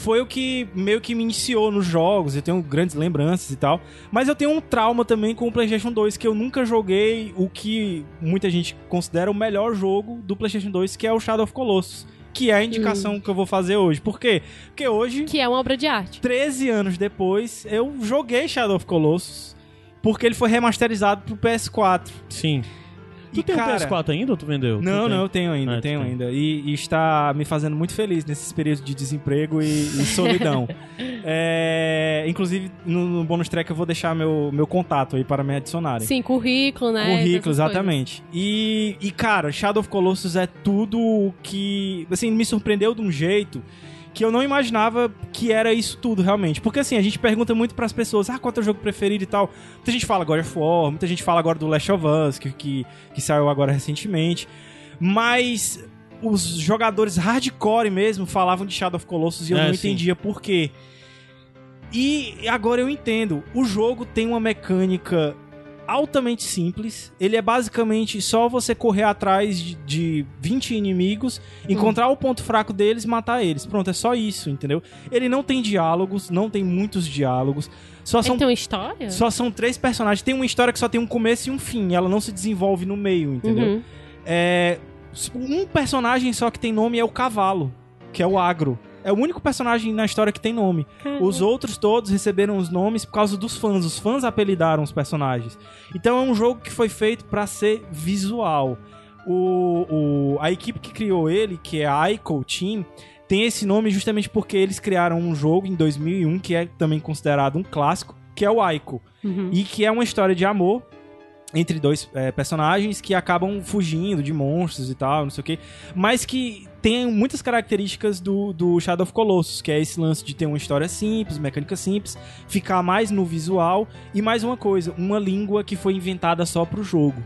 foi o que meio que me iniciou nos jogos, eu tenho grandes lembranças e tal. Mas eu tenho um trauma também com o PlayStation 2, que eu nunca joguei o que muita gente considera o melhor jogo do PlayStation 2, que é o Shadow of Colossus. Que é a indicação que eu vou fazer hoje. Por quê? Porque hoje, Que é uma obra de arte. 13 anos depois, eu joguei Shadow of Colossus. Porque ele foi remasterizado pro PS4. Sim. Tu E, tem cara, um PS4 ainda ou tu vendeu? Não, Tu não, eu tenho ainda, Ah, tenho ainda. E, e está me fazendo muito feliz nesses períodos de desemprego e, e solidão. É, inclusive, no, no bônus track eu vou deixar meu, meu contato aí para me adicionarem. Sim, currículo, né? Currículo, exatamente. E, e, cara, Shadow of Colossus é tudo o que, assim, me surpreendeu de um jeito que eu não imaginava que era isso tudo, realmente. Porque, assim, a gente pergunta muito pras pessoas, ah, qual é o teu jogo preferido e tal. Muita gente fala God of War, muita gente fala agora do Last of Us, que, que, que saiu agora recentemente. Mas os jogadores hardcore mesmo falavam de Shadow of Colossus e eu É, não sim. entendia por quê. E agora eu entendo. O jogo tem uma mecânica altamente simples. Ele é basicamente só você correr atrás de, de 20 inimigos, encontrar o ponto fraco deles e matar eles. Pronto, é só isso, entendeu? Ele não tem diálogos, não tem muitos diálogos. Só são, tem uma história? só são três personagens. Tem uma história que só tem um começo e um fim. Ela não se desenvolve no meio, entendeu? Uhum. É, um personagem só que tem nome é o cavalo, que é o agro. É o único personagem na história que tem nome. Os outros todos receberam os nomes por causa dos fãs. Os fãs apelidaram os personagens. Então é um jogo que foi feito pra ser visual. O, o- a equipe que criou ele, que é a Ico Team, tem esse nome justamente porque eles criaram um jogo em 2001 que é também considerado um clássico, que é o Ico. Uhum. E que é uma história de amor entre dois é, personagens que acabam fugindo de monstros e tal, não sei o que, mas que tem muitas características do, do Shadow of Colossus, que é esse lance de ter uma história simples, mecânica simples, ficar mais no visual e mais uma coisa, uma língua que foi inventada só pro jogo.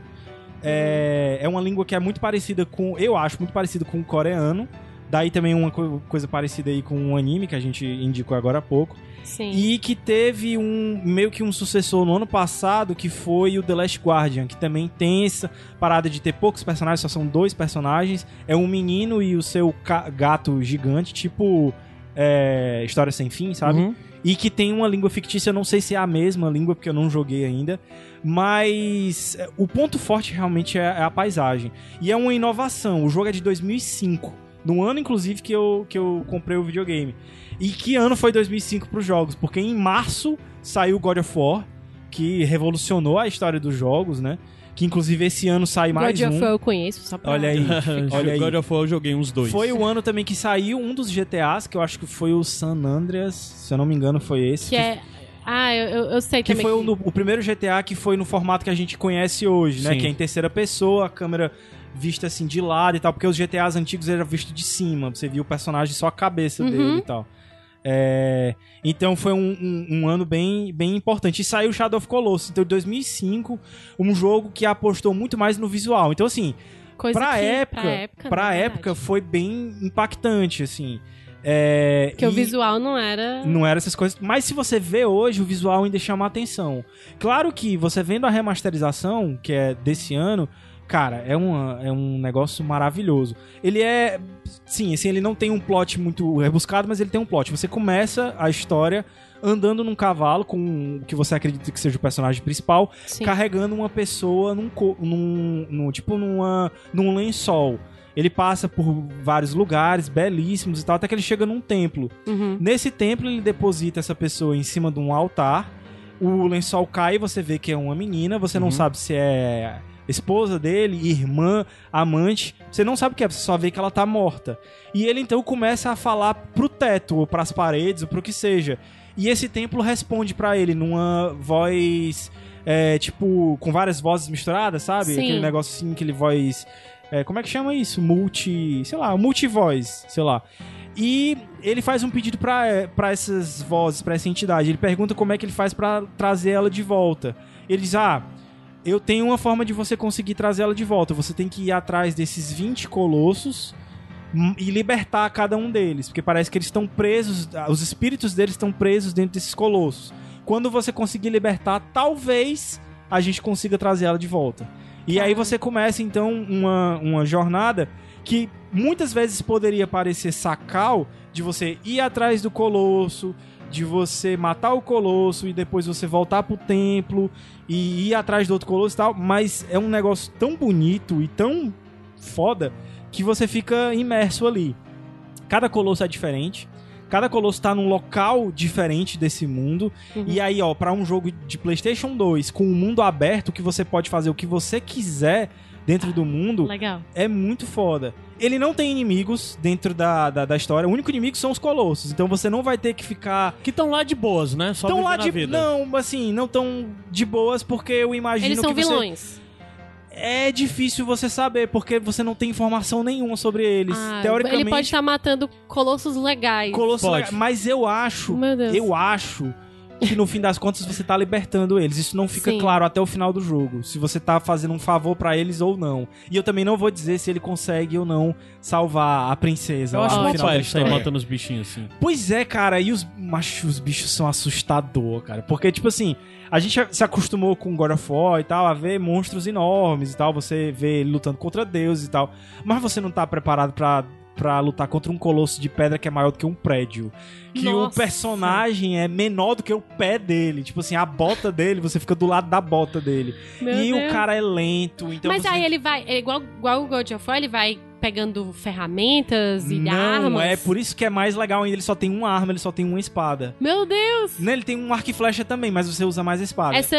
É, é uma língua que é muito parecida com, eu acho, muito parecida com o coreano. Daí também uma co- coisa parecida aí com um anime que a gente indicou agora há pouco. Sim. E que teve um meio que um sucessor no ano passado, que foi o The Last Guardian, que também tem essa parada de ter poucos personagens, só são dois personagens. É um menino e o seu gato gigante, tipo é, História Sem Fim, sabe? Uhum. E que tem uma língua fictícia, eu não sei se é a mesma língua, porque eu não joguei ainda. Mas é, o ponto forte realmente é, é a paisagem. E é uma inovação. O jogo é de 2005. No ano, inclusive, que eu, que eu comprei o videogame. E que ano foi 2005 pros jogos? Porque em março saiu God of War, que revolucionou a história dos jogos, né? Que inclusive esse ano sai mais God um. of War eu conheço, só pra... Olha aí, olha aí. God of War eu joguei uns dois. Foi o ano também que saiu um dos GTAs, que eu acho que foi o San Andreas, se eu não me engano foi esse. Que é... Ah, eu, eu, sei que também. foi o, no- o primeiro GTA que foi no formato que a gente conhece hoje, né? Sim. Que é em terceira pessoa, a câmera vista assim de lado e tal, porque os GTAs antigos eram vistos de cima, você via o personagem só a cabeça Uhum. dele e tal. É, então foi um, um- um ano bem, bem importante. E saiu Shadow of Colossus, então em 2005, um jogo que apostou muito mais no visual. Então assim, Coisa pra que, época, pra época, pra época foi bem impactante, assim. É, Porque o visual não era... não era essas coisas. Mas se você vê hoje, o visual ainda chama a atenção. Claro que você vendo a remasterização, que é desse ano, cara, é, uma, é um negócio maravilhoso. Ele é. Sim, assim, ele não tem um plot muito rebuscado, mas ele tem um plot. Você começa a história andando num cavalo com o que você acredita que seja o personagem principal, Sim. carregando uma pessoa num, num, num- tipo numa, num lençol. Ele passa por vários lugares belíssimos e tal, até que ele chega num templo. Uhum. Nesse templo, ele deposita essa pessoa em cima de um altar. O lençol cai e você vê que é uma menina. Você não sabe se é esposa dele, irmã, amante. Você não sabe o que é, você só vê que ela tá morta. E ele então começa a falar pro teto, ou pras paredes, ou pro que seja. E esse templo responde pra ele numa voz é, tipo, com várias vozes misturadas, sabe? Sim. Aquele negócio assim, aquele voz. é, como é que chama isso? Multi. Sei lá, multivoz, sei lá. E ele faz um pedido pra, é, pra essas vozes, pra essa entidade. Ele pergunta como é que ele faz pra trazer ela de volta. Ele diz: Ah, eu tenho uma forma de você conseguir trazer ela de volta. Você tem que ir atrás desses 20 colossos e libertar cada um deles. Porque parece que eles estão presos, ah, os espíritos deles estão presos dentro desses colossos. Quando você conseguir libertar, talvez a gente consiga trazer ela de volta. E aí você começa então uma, uma jornada que muitas vezes poderia parecer sacal de você ir atrás do colosso, de você matar o colosso e depois você voltar pro templo e ir atrás do outro colosso e tal, mas é um negócio tão bonito e tão foda que você fica imerso ali. Cada colosso é diferente. Cada colosso tá num local diferente desse mundo. E aí, ó, pra um jogo de PlayStation 2 com um mundo aberto que você pode fazer o que você quiser dentro do mundo, Legal. é muito foda. Ele não tem inimigos dentro da, da, da história. O único inimigo são os colossos. Então você não vai ter que ficar. Que estão lá de boas, né? Só Tão lá de. vida. Não, assim, não tão de boas, porque eu imagino Eles são que você- vilões. É difícil você saber, porque você não tem informação nenhuma sobre eles. Ah, Teoricamente. Ele pode estar matando colossos legais. Colosso Pode. legal. Mas eu acho, Meu Deus. eu acho que no fim das contas você tá libertando eles. Isso não fica Sim. claro até o final do jogo, se você tá fazendo um favor pra eles ou não. E eu também não vou dizer se ele consegue ou não salvar a princesa Eu acho final da pai história. matando os bichinhos assim. Pois é, cara, e os, macho, os bichos são assustador, cara. Porque, tipo assim, a gente se acostumou com God of War e tal, a ver monstros enormes e tal, você vê ele lutando contra deuses e tal. Mas você não tá preparado pra, pra lutar contra um colosso de pedra que é maior do que um prédio. Que o Nossa. personagem é menor do que o pé dele. Tipo assim, a bota dele, você fica do lado da bota dele. Meu e Deus. o cara é lento, então Mas você aí ele vai, é igual, igual o God of War, ele vai pegando ferramentas e não, armas. é por isso que é mais legal ainda. Ele só tem uma arma, ele só tem uma espada. Meu Deus! Né, Ele tem um arco e flecha também, mas você usa mais a espada. Essa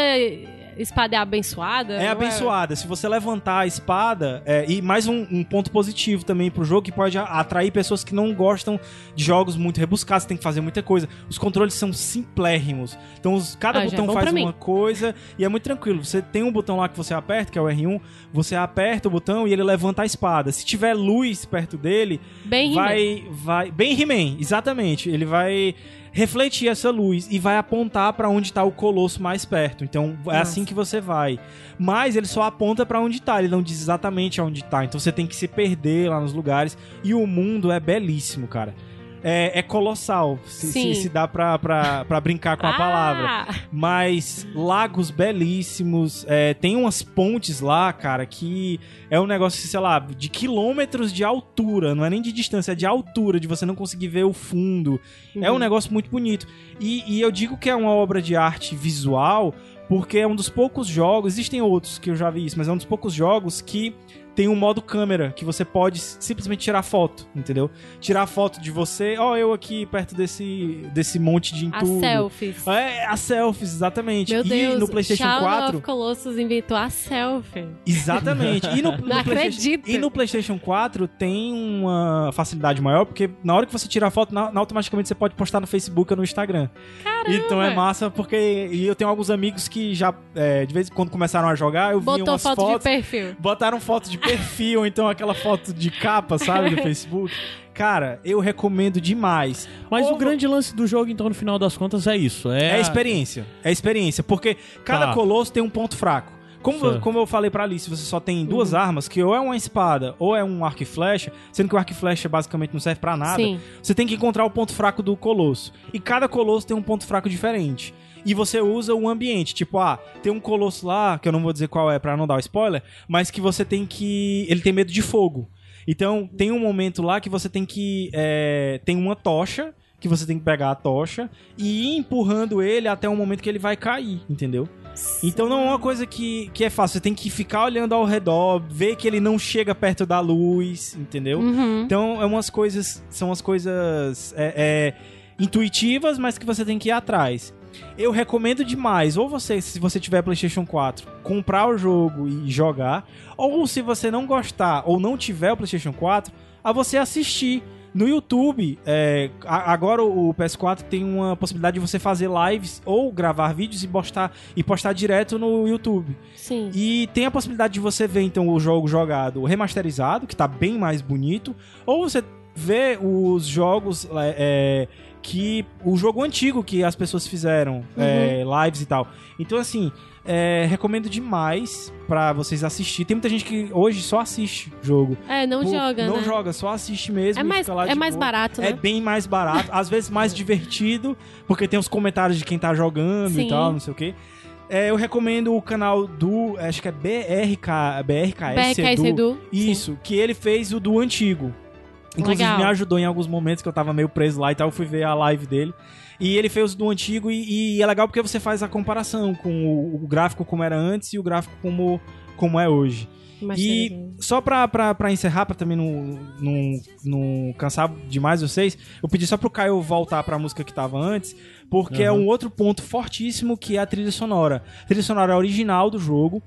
espada é abençoada? É não abençoada. Se você levantar a espada, é, e mais um, um ponto positivo também pro jogo, que pode atrair pessoas que não gostam de jogos muito rebuscados, você tem que fazer muita coisa. Os controles são simplérrimos. Então, os- cada Ah, é botão bom faz uma coisa e é muito tranquilo. Você tem um botão lá que você aperta, que é o R1, você aperta o botão e ele levanta a espada. Se tiver luz perto dele, Bem vai, vai bem He-Man, exatamente. Ele vai refletir essa luz e vai apontar pra onde tá o colosso mais perto. Então é Nossa. assim que você vai. Mas ele só aponta pra onde tá, ele não diz exatamente aonde tá. Então você tem que se perder lá nos lugares e o mundo é belíssimo, cara. É, é colossal, se, se, se dá pra, pra, pra brincar com a Ah! palavra. Mas lagos belíssimos, é, tem umas pontes lá, cara, que é um negócio, sei lá, de quilômetros de altura, não é nem de distância, é de altura, de você não conseguir ver o fundo. É Uhum. um negócio muito bonito. E, e eu digo que é uma obra de arte visual, porque é um dos poucos jogos, existem outros que eu já vi isso, mas é um dos poucos jogos que tem um modo câmera, que você pode simplesmente tirar foto, entendeu? Tirar foto de você, ó, eu aqui perto desse, desse monte de entulho. selfies. É, as selfies, exatamente. Meu e Deus, no PlayStation Shadow 4. of Colossus inventou a selfie. Exatamente. E no, no Não acredito. e no PlayStation 4 tem uma facilidade maior, porque na hora que você tira a foto, na, na- automaticamente você pode postar no Facebook ou no Instagram. Então é massa, porque. E eu tenho alguns amigos que já, é, de vez em quando começaram a jogar, eu vi Botou umas foto fotos. de perfil. Botaram foto de perfil, ou então aquela foto de capa, sabe, do Facebook. Cara, eu recomendo demais. Mas Ou- o grande lance do jogo, então, no final das contas, é isso. É, É a experiência. É a experiência. Porque cada Tá. colosso tem um ponto fraco. Como, Certo. como eu falei pra Alice, você só tem duas armas, que ou é uma espada ou é um arco e flecha, sendo que o arco e flecha basicamente não serve pra nada. Sim. Você tem que encontrar o ponto fraco do colosso. E cada colosso tem um ponto fraco diferente. E você usa o ambiente. Tipo, ah, tem um colosso lá, que eu não vou dizer qual é pra não dar o spoiler, mas que você tem que. Ele tem medo de fogo. Então, tem um momento lá que você tem que. é, Tem uma tocha, que você tem que pegar a tocha e ir empurrando ele até o momento que ele vai cair, entendeu? Então não é uma coisa que, que é fácil. Você tem que ficar olhando ao redor, ver que ele não chega perto da luz, entendeu? Uhum. Então é umas coisas. São as coisas é, é, intuitivas, mas que você tem que ir atrás. Eu recomendo demais, ou você, se você tiver PlayStation 4, comprar o jogo e jogar, ou se você não gostar ou não tiver o PlayStation 4, a você assistir No YouTube, é, agora o PS4 tem uma possibilidade de você fazer lives ou gravar vídeos e postar, e postar direto no YouTube. Sim. E tem a possibilidade de você ver então o jogo jogado remasterizado, que tá bem mais bonito, ou você vê os jogos é, é, que. o jogo antigo que as pessoas fizeram, é, lives e tal. Então, assim, é, recomendo demais pra vocês assistir. Tem muita gente que hoje só assiste jogo. É, não Pô, joga, Não né? joga, só assiste mesmo. É mais, lá é mais barato, É né? bem mais barato, às vezes mais divertido, porque tem os comentários de quem tá jogando Sim. e tal, não sei o quê. É, eu recomendo o canal do, acho que é BRK, BRKS, BRKS Edu. Edu, Isso, que ele fez o do antigo. Inclusive Legal. me ajudou em alguns momentos que eu tava meio preso lá e tal, eu fui ver a live dele. E ele fez o do antigo e, e é legal porque você faz a comparação com o, o gráfico como era antes e o gráfico como, como é hoje. Mas E só pra, pra, pra encerrar, pra também não, não, não cansar demais vocês, eu pedi só pro Caio voltar pra música que tava antes, porque é um outro ponto fortíssimo que é a trilha sonora. A trilha sonora é original do jogo.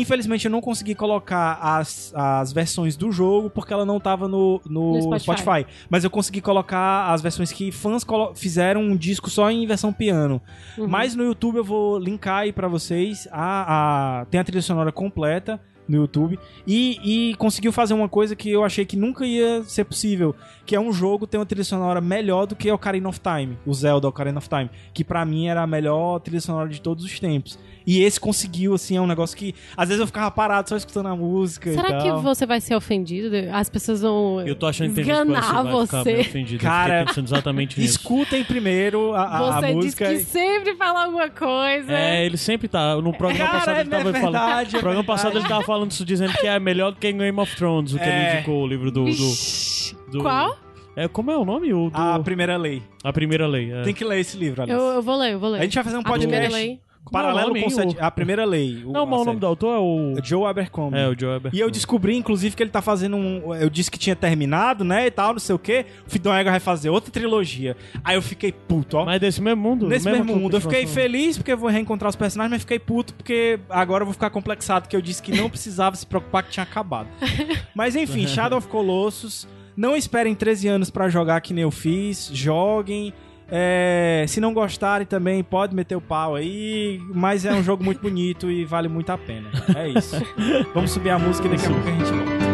Infelizmente eu não consegui colocar as, as versões do jogo porque ela não tava no, no, No Spotify. Spotify. Mas eu consegui colocar as versões que fãs fizeram um disco só em versão piano. Uhum. Mas no YouTube eu vou linkar aí pra vocês. A, a- tem a trilha sonora completa no YouTube. E, e conseguiu fazer uma coisa que eu achei que nunca ia ser possível. Que é um jogo ter uma trilha sonora melhor do que Ocarina of Time. O Zelda Ocarina of Time. Que pra mim era a melhor trilha sonora de todos os tempos. E esse conseguiu, assim, é um negócio que... Às vezes eu ficava parado só escutando a música e Será que você vai ser ofendido? As pessoas vão Eu tô achando que tem gente você. ofendido. Cara, exatamente nisso. Escutem primeiro a, a, a Você diz música. que sempre fala alguma coisa. É, ele sempre tá. No programa Cara, passado ele é tava verdade, falando. é No programa passado ele tava falando isso, dizendo que é melhor do que Game of Thrones, o que É. ele indicou, o livro do. do, do- Qual? É, como é o nome? O do- A primeira lei. a primeira lei. é. Tem que ler esse livro, Alice. Eu, eu vou ler, eu vou ler. A gente vai fazer um A primeira podcast lei. Paralelo é o com sete- a primeira lei. Não, mas o nome do autor é o. Joe Abercrombie. É, o Joe Eber. E eu descobri, inclusive, que ele tá fazendo um. Eu disse que tinha terminado, né? E tal, não sei o quê. O Fidonega vai fazer outra trilogia. Aí eu fiquei puto, ó. Mas desse mesmo mundo? Nesse Mesma mesmo mundo. Eu fiquei feliz porque eu vou reencontrar os personagens, mas fiquei puto porque agora eu vou ficar complexado, porque eu disse que não precisava se preocupar que tinha acabado. Mas enfim, Shadow of Colossus. Não esperem 13 anos pra jogar que nem eu fiz. Joguem. É, se não gostarem também, pode meter o pau aí. Mas é um jogo muito bonito e vale muito a pena. É isso. Vamos subir a música e daqui a pouco a gente volta.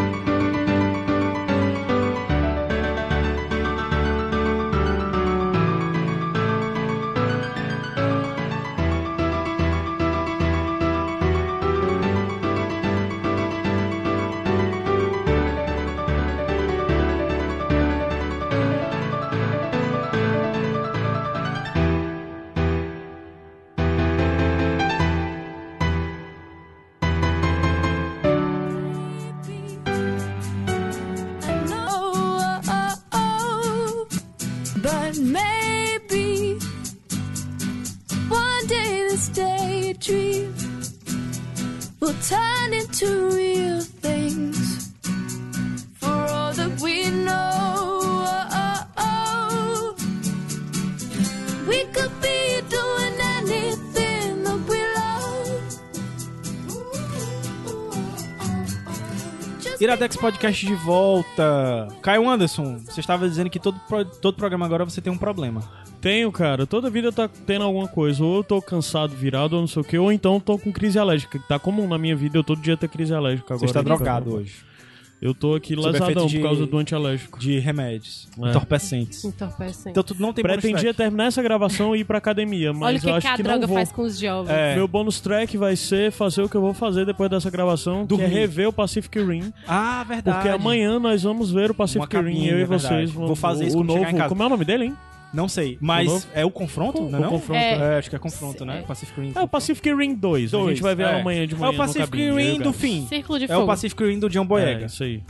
Iradex Podcast de volta. Caio Anderson, você estava dizendo que todo, pro- todo programa agora você tem um problema. Tenho, cara. Toda vida tá tendo alguma coisa. Ou eu tô cansado, virado, ou não sei o que, ou então tô com crise alérgica. que Tá comum na minha vida, eu todo dia ter crise alérgica agora. Você está de drogado hoje. Eu tô aqui lesadão por causa do antialérgico. De remédios. É. Entorpecentes. Entorpecem. Então tu não tem Pretendia track. terminar essa gravação e ir pra academia, mas Olha o que, eu que acho a que droga não vou. faz com os jovens. É. Meu bônus track vai ser fazer o que eu vou fazer depois dessa gravação, Dormir. que é rever o Pacific Rim. Ah, verdade. Porque amanhã nós vamos ver o Pacific Rim, eu e verdade. vocês. Vou fazer isso o novo. em casa. Como é o nome dele, hein? Não sei, O mas é o confronto, não é O não? confronto. É, acho que é confronto, né? Pacific Rim. É o Pacific Rim 2. A Dois, gente vai ver é. amanhã de É manhã. o Pacific Rim o do fim. Círculo de É fogo. o Pacific Rim do John É, Boyega. isso aí.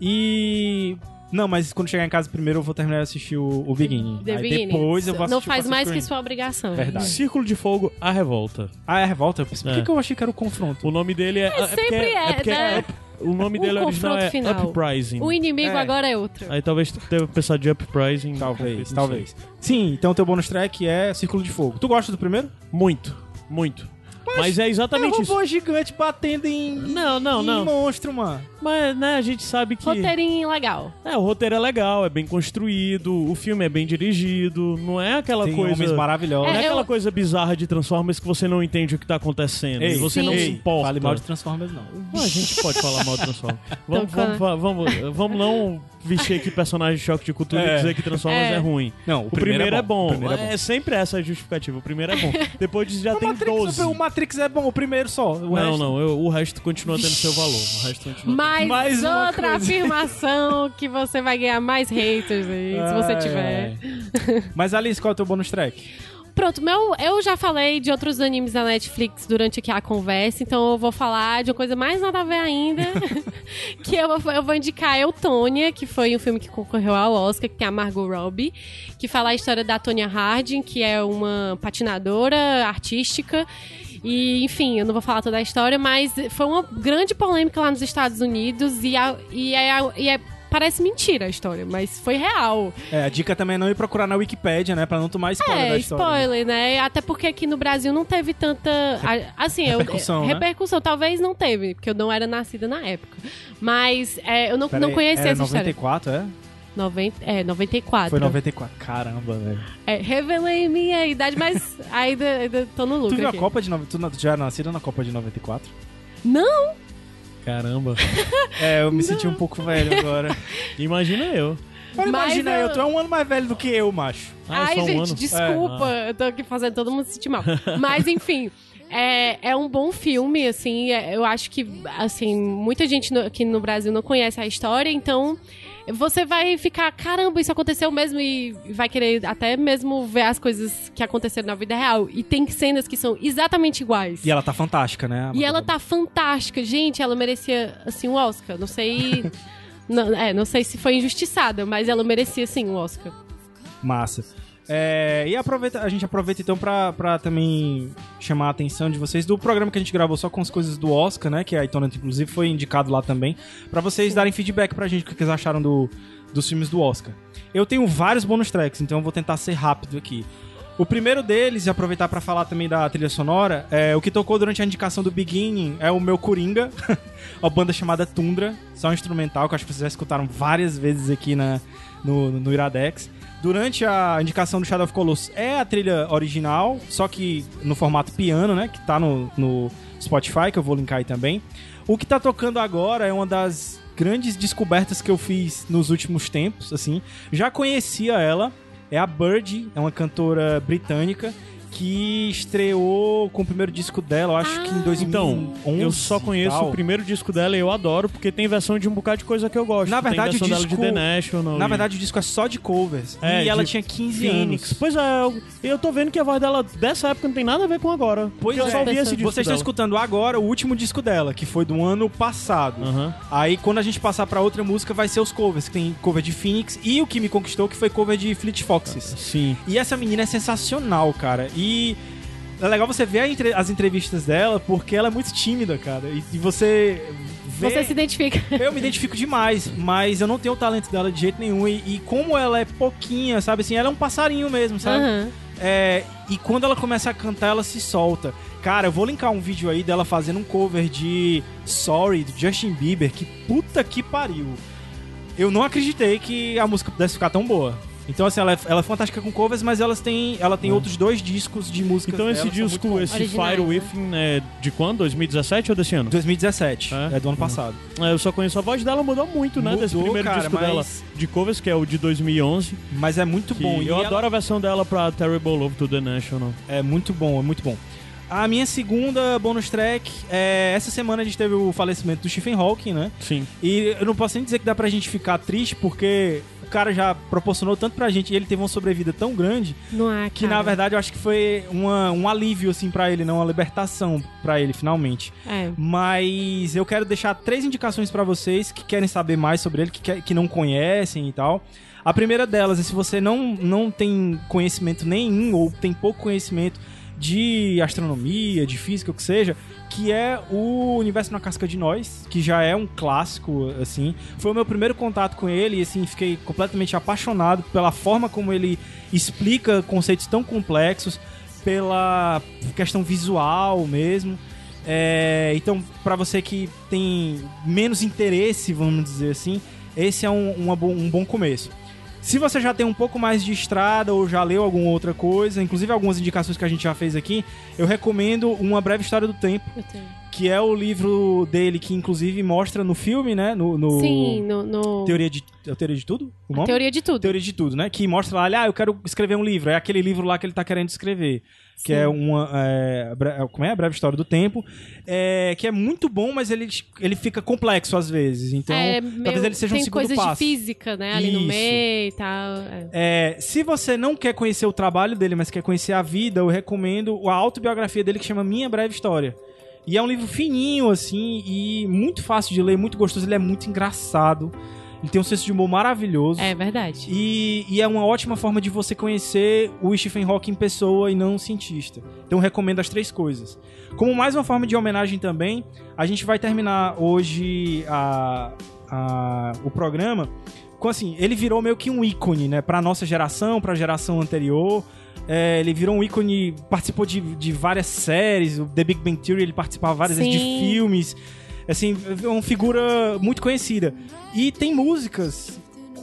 E... Não, mas quando chegar em casa primeiro eu vou terminar de assistir o, o Beginning. The Aí Beginning. depois eu vou assistir Não o faz mais que Rim. sua obrigação. Verdade. Círculo de Fogo, A Revolta. Ah, é a revolta? Por É. que, que eu achei que era o confronto? O nome dele é... é porque- sempre é, porque né? Up- o nome O dele original confronto é final. Uprising. O inimigo É. agora é outro. Aí talvez tenha pensado de Uprising. Talvez, talvez. Sim, então teu bônus track é Círculo de Fogo. Tu gosta do primeiro? Muito, muito. Mas é É exatamente um isso. robô gigante batendo em, Não, não, em não. monstro, mano. Mas, né, a gente sabe que. Roteirinho legal. É, o roteiro é legal, é bem construído, o filme é bem dirigido, não é aquela Tem coisa. homens maravilhosos. Não é, É, aquela eu- coisa bizarra de Transformers que você não entende o que tá acontecendo. Ei, e você sim. não se ei, importa. Fale mal de Transformers, não. Ah, a gente pode falar mal de Transformers. Vamos, vamos, vamos, vamos não vestir aqui personagem de choque de cultura É. e dizer que Transformers é, É. ruim. Não, O, primeiro, é bom. O primeiro é bom. É sempre essa a justificativa. O primeiro é bom. Depois já o, tem Matrix, 12. o Matrix é bom, o primeiro só. O Não, resto- não, eu- o resto continua tendo seu valor. O resto continua Mais, Mais uma outra coisa. afirmação que você vai ganhar mais haters aí, se você Ai, tiver. Mas Alice, qual é o teu bônus track? Pronto, meu, eu já falei de outros animes da Netflix durante aqui a conversa, então eu vou falar de uma coisa mais nada a ver ainda. que eu vou, eu vou indicar Eutônia, que foi um filme que concorreu ao Oscar, que tem a Margot Robbie, que fala a história da Tonya Harding, que é uma patinadora artística. E, enfim, eu não vou falar toda a história, mas foi uma grande polêmica lá nos Estados Unidos e, a- e é, e é- parece mentira a história, mas foi real. É, a dica também é não ir procurar na Wikipédia, né? Pra não tomar spoiler É, da história. spoiler, né? Até porque aqui no Brasil não teve tanta. a- Assim, eu- Repercussão, né? repercussão. Talvez não teve, porque eu não era nascida na época. Mas é, eu não, Pera não aí, conhecia era essa história. 94, é? 90, é, 94. Foi 94. Caramba, velho. É, revelei minha idade, mas ainda, ainda tô no Tu lucro viu a aqui. Copa de 90? Tu já era nascida na Copa de 94? Não! Caramba. É, eu me senti um pouco velho agora. Imagina eu. Mas imagina, eu- eu... tu é um ano mais velho do que eu, macho. Ah, Ai, um gente, ano. desculpa. Eu tô aqui fazendo todo mundo se sentir mal. Mas, enfim. É, é um bom filme, assim. é- eu acho que, assim, muita gente no- aqui no Brasil não conhece a história, então você vai ficar, caramba, isso aconteceu mesmo, e vai querer até mesmo ver as coisas que aconteceram na vida real. E tem cenas que são exatamente iguais. E ela tá fantástica, né? E ela tá fantástica. Gente, ela merecia, assim, um Oscar. Não sei. não, é, não sei se foi injustiçada, mas ela merecia, sim, um Oscar. Massa. É, e aproveita, a gente aproveita então pra também chamar a atenção de vocês do programa que a gente gravou só com as coisas do Oscar, né? Que a Itonant, inclusive, foi indicado lá também. Pra vocês darem feedback pra gente o que vocês acharam do, dos filmes do Oscar. Eu tenho vários bônus tracks, então eu vou tentar ser rápido aqui. O primeiro deles, e aproveitar pra falar também da trilha sonora, é o que tocou durante a indicação do Beginning é o meu Coringa, a banda chamada Tundra, só um instrumental que acho que vocês já escutaram várias vezes aqui na, no, no Iradex. Durante a indicação do Shadow of Colossus é a trilha original, só que no formato piano, né? Que tá no, no Spotify, que eu vou linkar aí também. O que tá tocando agora é uma das grandes descobertas que eu fiz nos últimos tempos, assim. Já conhecia ela, é a Bird, é uma cantora britânica que estreou com o primeiro disco dela, eu acho que em 2011. Então, eu só conheço tal. o primeiro disco dela e eu adoro, porque tem versão de um bocado de coisa que eu gosto. Na verdade, o dela disco- de The National. Na e- verdade, o disco é só de covers. É, e ela de tinha 15 Phoenix. anos. Pois é, eu, eu tô vendo que a voz dela dessa época não tem nada a ver com agora. Pois Porque eu é. só ouvi esse disco Vocês estão escutando agora o último disco dela, que foi do ano passado. Aham. Aí quando a gente passar pra outra música vai ser os covers, que tem cover de Phoenix e o que me conquistou que foi cover de Fleet Foxes. Sim. E essa menina é sensacional, cara. E é legal você ver entre- as entrevistas dela porque ela é muito tímida, cara. E, e você vê Você se identifica. eu me identifico demais, mas eu não tenho o talento dela de jeito nenhum. E, e como ela é pouquinha, sabe assim, ela é um passarinho mesmo, sabe? Aham. É, e quando ela começa a cantar, ela se solta. Cara, eu vou linkar um vídeo aí dela fazendo um cover de Sorry, do Justin Bieber, que puta que pariu. Eu não acreditei que a música pudesse ficar tão boa. Então, assim, ela é, ela é fantástica com covers, mas elas têm, ela tem outros dois discos de música. Então esse disco, esse Originais, Fire né? Within é de quando? 2017 ou desse ano? 2017, É? é, do ano passado. É, eu só conheço a voz dela, mudou muito, né? desse Mudou, primeiro cara, disco mas- dela de covers, que é o de 2011. Mas é muito bom. e eu ela- adoro a versão dela pra Terrible Love to the National. É muito bom, é muito bom. A minha segunda bonus track é. Essa semana a gente teve o falecimento do Stephen Hawking, né? Sim. E eu não posso nem dizer que dá pra gente ficar triste, porque cara já proporcionou tanto pra gente e ele teve uma sobrevida tão grande Não há, que, na verdade, eu acho que foi uma- um alívio, assim, pra ele, não uma libertação pra ele, finalmente. É. Mas eu quero deixar três indicações pra vocês que querem saber mais sobre ele, que, quer- que não conhecem e tal. A primeira delas é se você não, não tem conhecimento nenhum ou tem pouco conhecimento de astronomia, de física, o que seja, que é o Universo na Casca de Nós, que já é um clássico, assim. Foi o meu primeiro contato com ele e, assim, fiquei completamente apaixonado pela forma como ele explica conceitos tão complexos pela questão visual mesmo. É, então, pra você que tem menos interesse, vamos dizer assim, esse é um, bo- um bom começo. Se você já tem um pouco mais de estrada ou já leu alguma outra coisa, inclusive algumas indicações que a gente já fez aqui, eu recomendo Uma Breve História do Tempo, Eu tenho. que é o livro dele que inclusive mostra no filme, né? No, no Sim, no. no- Teoria de é Teoria de tudo? Teoria de tudo. Teoria de tudo, né? Que mostra lá, ah, eu quero escrever um livro. É aquele livro lá que ele tá querendo escrever. Que é uma. É, bre- como é? A Breve História do Tempo. É, que é muito bom, mas ele, ele fica complexo às vezes. Então, é, talvez meio- ele seja um segundo coisas passo. de física, né? Ali no Isso. meio e tal. é. É, se você não quer conhecer o trabalho dele, mas quer conhecer a vida, eu recomendo a autobiografia dele que chama Minha Breve História. E é um livro fininho, assim, e muito fácil de ler, muito gostoso. Ele é muito engraçado. Ele tem um senso de humor maravilhoso. É verdade. E, e é uma ótima forma de você conhecer o Stephen Hawking em pessoa e não um cientista. Então recomendo as três coisas. Como mais uma forma de homenagem também, a gente vai terminar hoje a, a- o programa com assim, ele virou meio que um ícone, né, pra nossa geração, pra geração anterior. É, ele virou um ícone, participou de, de várias séries, o The Big Bang Theory, ele participava várias vezes de Sim. filmes. Assim, é uma figura muito conhecida. E tem músicas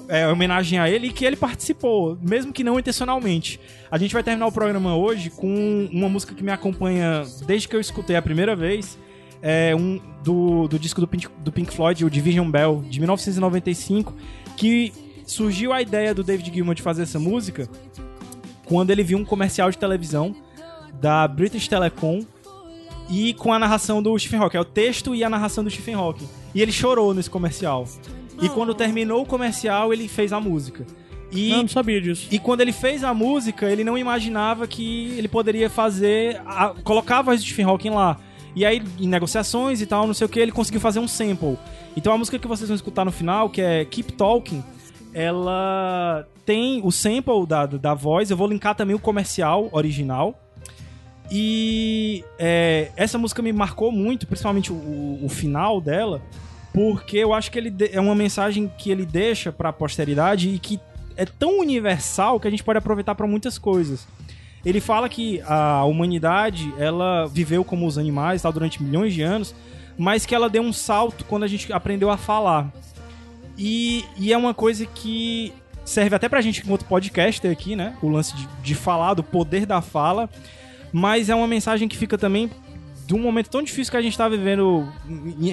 é, em homenagem a ele que ele participou, mesmo que não intencionalmente. A gente vai terminar o programa hoje com uma música que me acompanha desde que eu escutei a primeira vez. É um do, do disco do Pink, do Pink Floyd, o Division Bell, de 1995, que surgiu a ideia do David Gilmour de fazer essa música quando ele viu um comercial de televisão da British Telecom e com a narração do Stephen Hawking. É o texto e a narração do Stephen Hawking. E ele chorou nesse comercial. E quando terminou o comercial, ele fez a música. E, Não, não sabia disso. e quando ele fez a música, ele não imaginava que ele poderia fazer. A, colocar a voz do Stephen Hawking lá. E aí, em negociações e tal, não sei o que, ele conseguiu fazer um sample. Então a música que vocês vão escutar no final, que é Keep Talking, ela tem o sample da, da voz. Eu vou linkar também o comercial original. E é, essa música me marcou muito, principalmente o, o final dela, porque eu acho que ele é uma mensagem que ele deixa pra posteridade e que é tão universal que a gente pode aproveitar pra muitas coisas. Ele fala que a humanidade ela viveu como os animais tal, durante milhões de anos, mas que ela deu um salto quando a gente aprendeu a falar. E, e é uma coisa que serve até pra gente enquanto podcaster aqui, né? O lance de, de falar, do poder da fala. Mas é uma mensagem que fica também de um momento tão difícil que a gente tá vivendo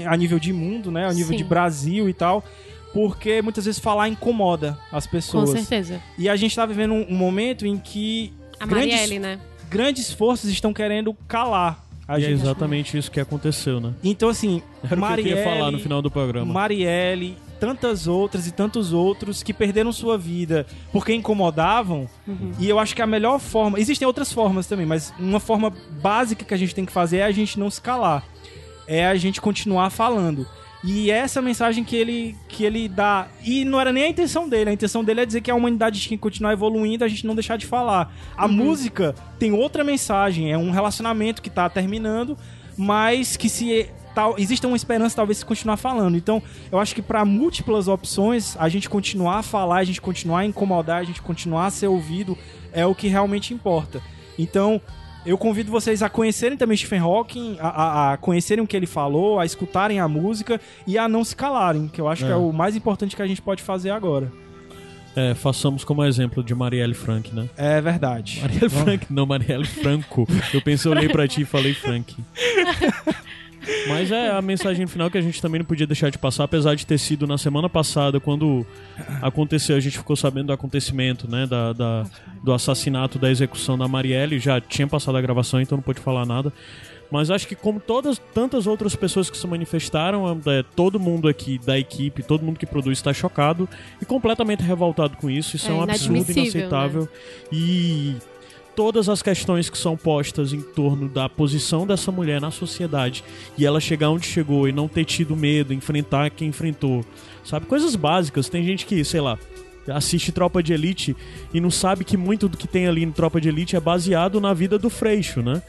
a nível de mundo, né? A nível Sim. de Brasil e tal. Porque muitas vezes falar incomoda as Com pessoas. certeza. E a gente tá vivendo um, momento em que A grandes, Marielle, né? grandes forças estão querendo calar a E é gente. exatamente isso que aconteceu, né? Então, assim, Era o que eu queria falar no final do programa. Marielle, tantas outras e tantos outros que perderam sua vida porque incomodavam. Uhum. E eu acho que a melhor forma. Existem outras formas também, mas uma forma básica que a gente tem que fazer é a gente não se calar. É a gente continuar falando. E é essa mensagem que ele, que ele dá. E não era nem a intenção dele. A intenção dele é dizer que a humanidade tinha que continuar evoluindo, a gente não deixar de falar. A música tem outra mensagem. É um relacionamento que tá terminando, mas que se. Tal, existe uma esperança, talvez, se continuar falando. Então, eu acho que para múltiplas opções, a gente continuar a falar, a gente continuar a incomodar, a gente continuar a ser ouvido, é o que realmente importa. Então, eu convido vocês a conhecerem também Stephen Hawking, a, a- a conhecerem o que ele falou, a escutarem a música e a não se calarem, que eu acho que é É. o mais importante que a gente pode fazer agora. É, façamos como exemplo de Marielle Frank, né? É verdade. Marielle Frank, não, Marielle Franco. Eu pensei, eu olhei pra ti e falei Frank. Mas é a mensagem final que a gente também não podia deixar de passar, apesar de ter sido na semana passada, quando aconteceu, a gente ficou sabendo do acontecimento, né? Da, da- do assassinato, da execução da Marielle. Já tinha passado a gravação, então não pôde falar nada. Mas acho que como todas tantas outras pessoas que se manifestaram, é, todo mundo aqui da equipe, todo mundo que produz está chocado e completamente revoltado com isso. Isso é, É um absurdo, inadmissível, inaceitável. E todas as questões que são postas em torno da posição dessa mulher na sociedade e ela chegar onde chegou e não ter tido medo, enfrentar quem enfrentou, sabe? Coisas básicas. Tem gente que, sei lá, assiste Tropa de Elite e não sabe que muito do que tem ali no Tropa de Elite é baseado na vida do Freixo, né?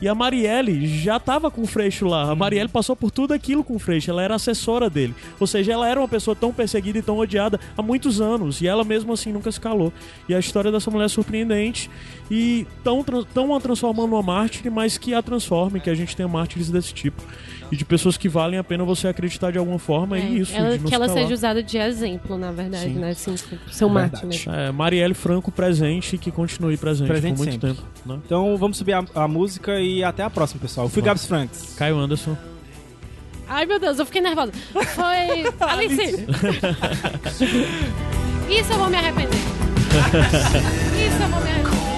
E a Marielle já tava com o Freixo lá. A Marielle passou por tudo aquilo com o Freixo. Ela era assessora dele. Ou seja, ela era uma pessoa tão perseguida e tão odiada há muitos anos. E ela mesmo assim nunca se calou. E a história dessa mulher é surpreendente. E tão, tão a transformando numa mártir, mas que a transforme, que a gente tenha mártires desse tipo. E de pessoas que valem a pena você acreditar de alguma forma. É, e isso, ela- que se ela seja usada de exemplo, na verdade, Sim. né? Assim, seu Verdade. Marte mesmo. É, Marielle Franco presente e que continue presente, Presente por muito sempre. tempo. Né? Então vamos subir a, a música e até a próxima, pessoal. Eu fui Gabs Franks. Caio Anderson. Ai, meu Deus, eu fiquei nervosa. Foi. Alice! Isso eu vou me arrepender. Isso eu vou me arrepender.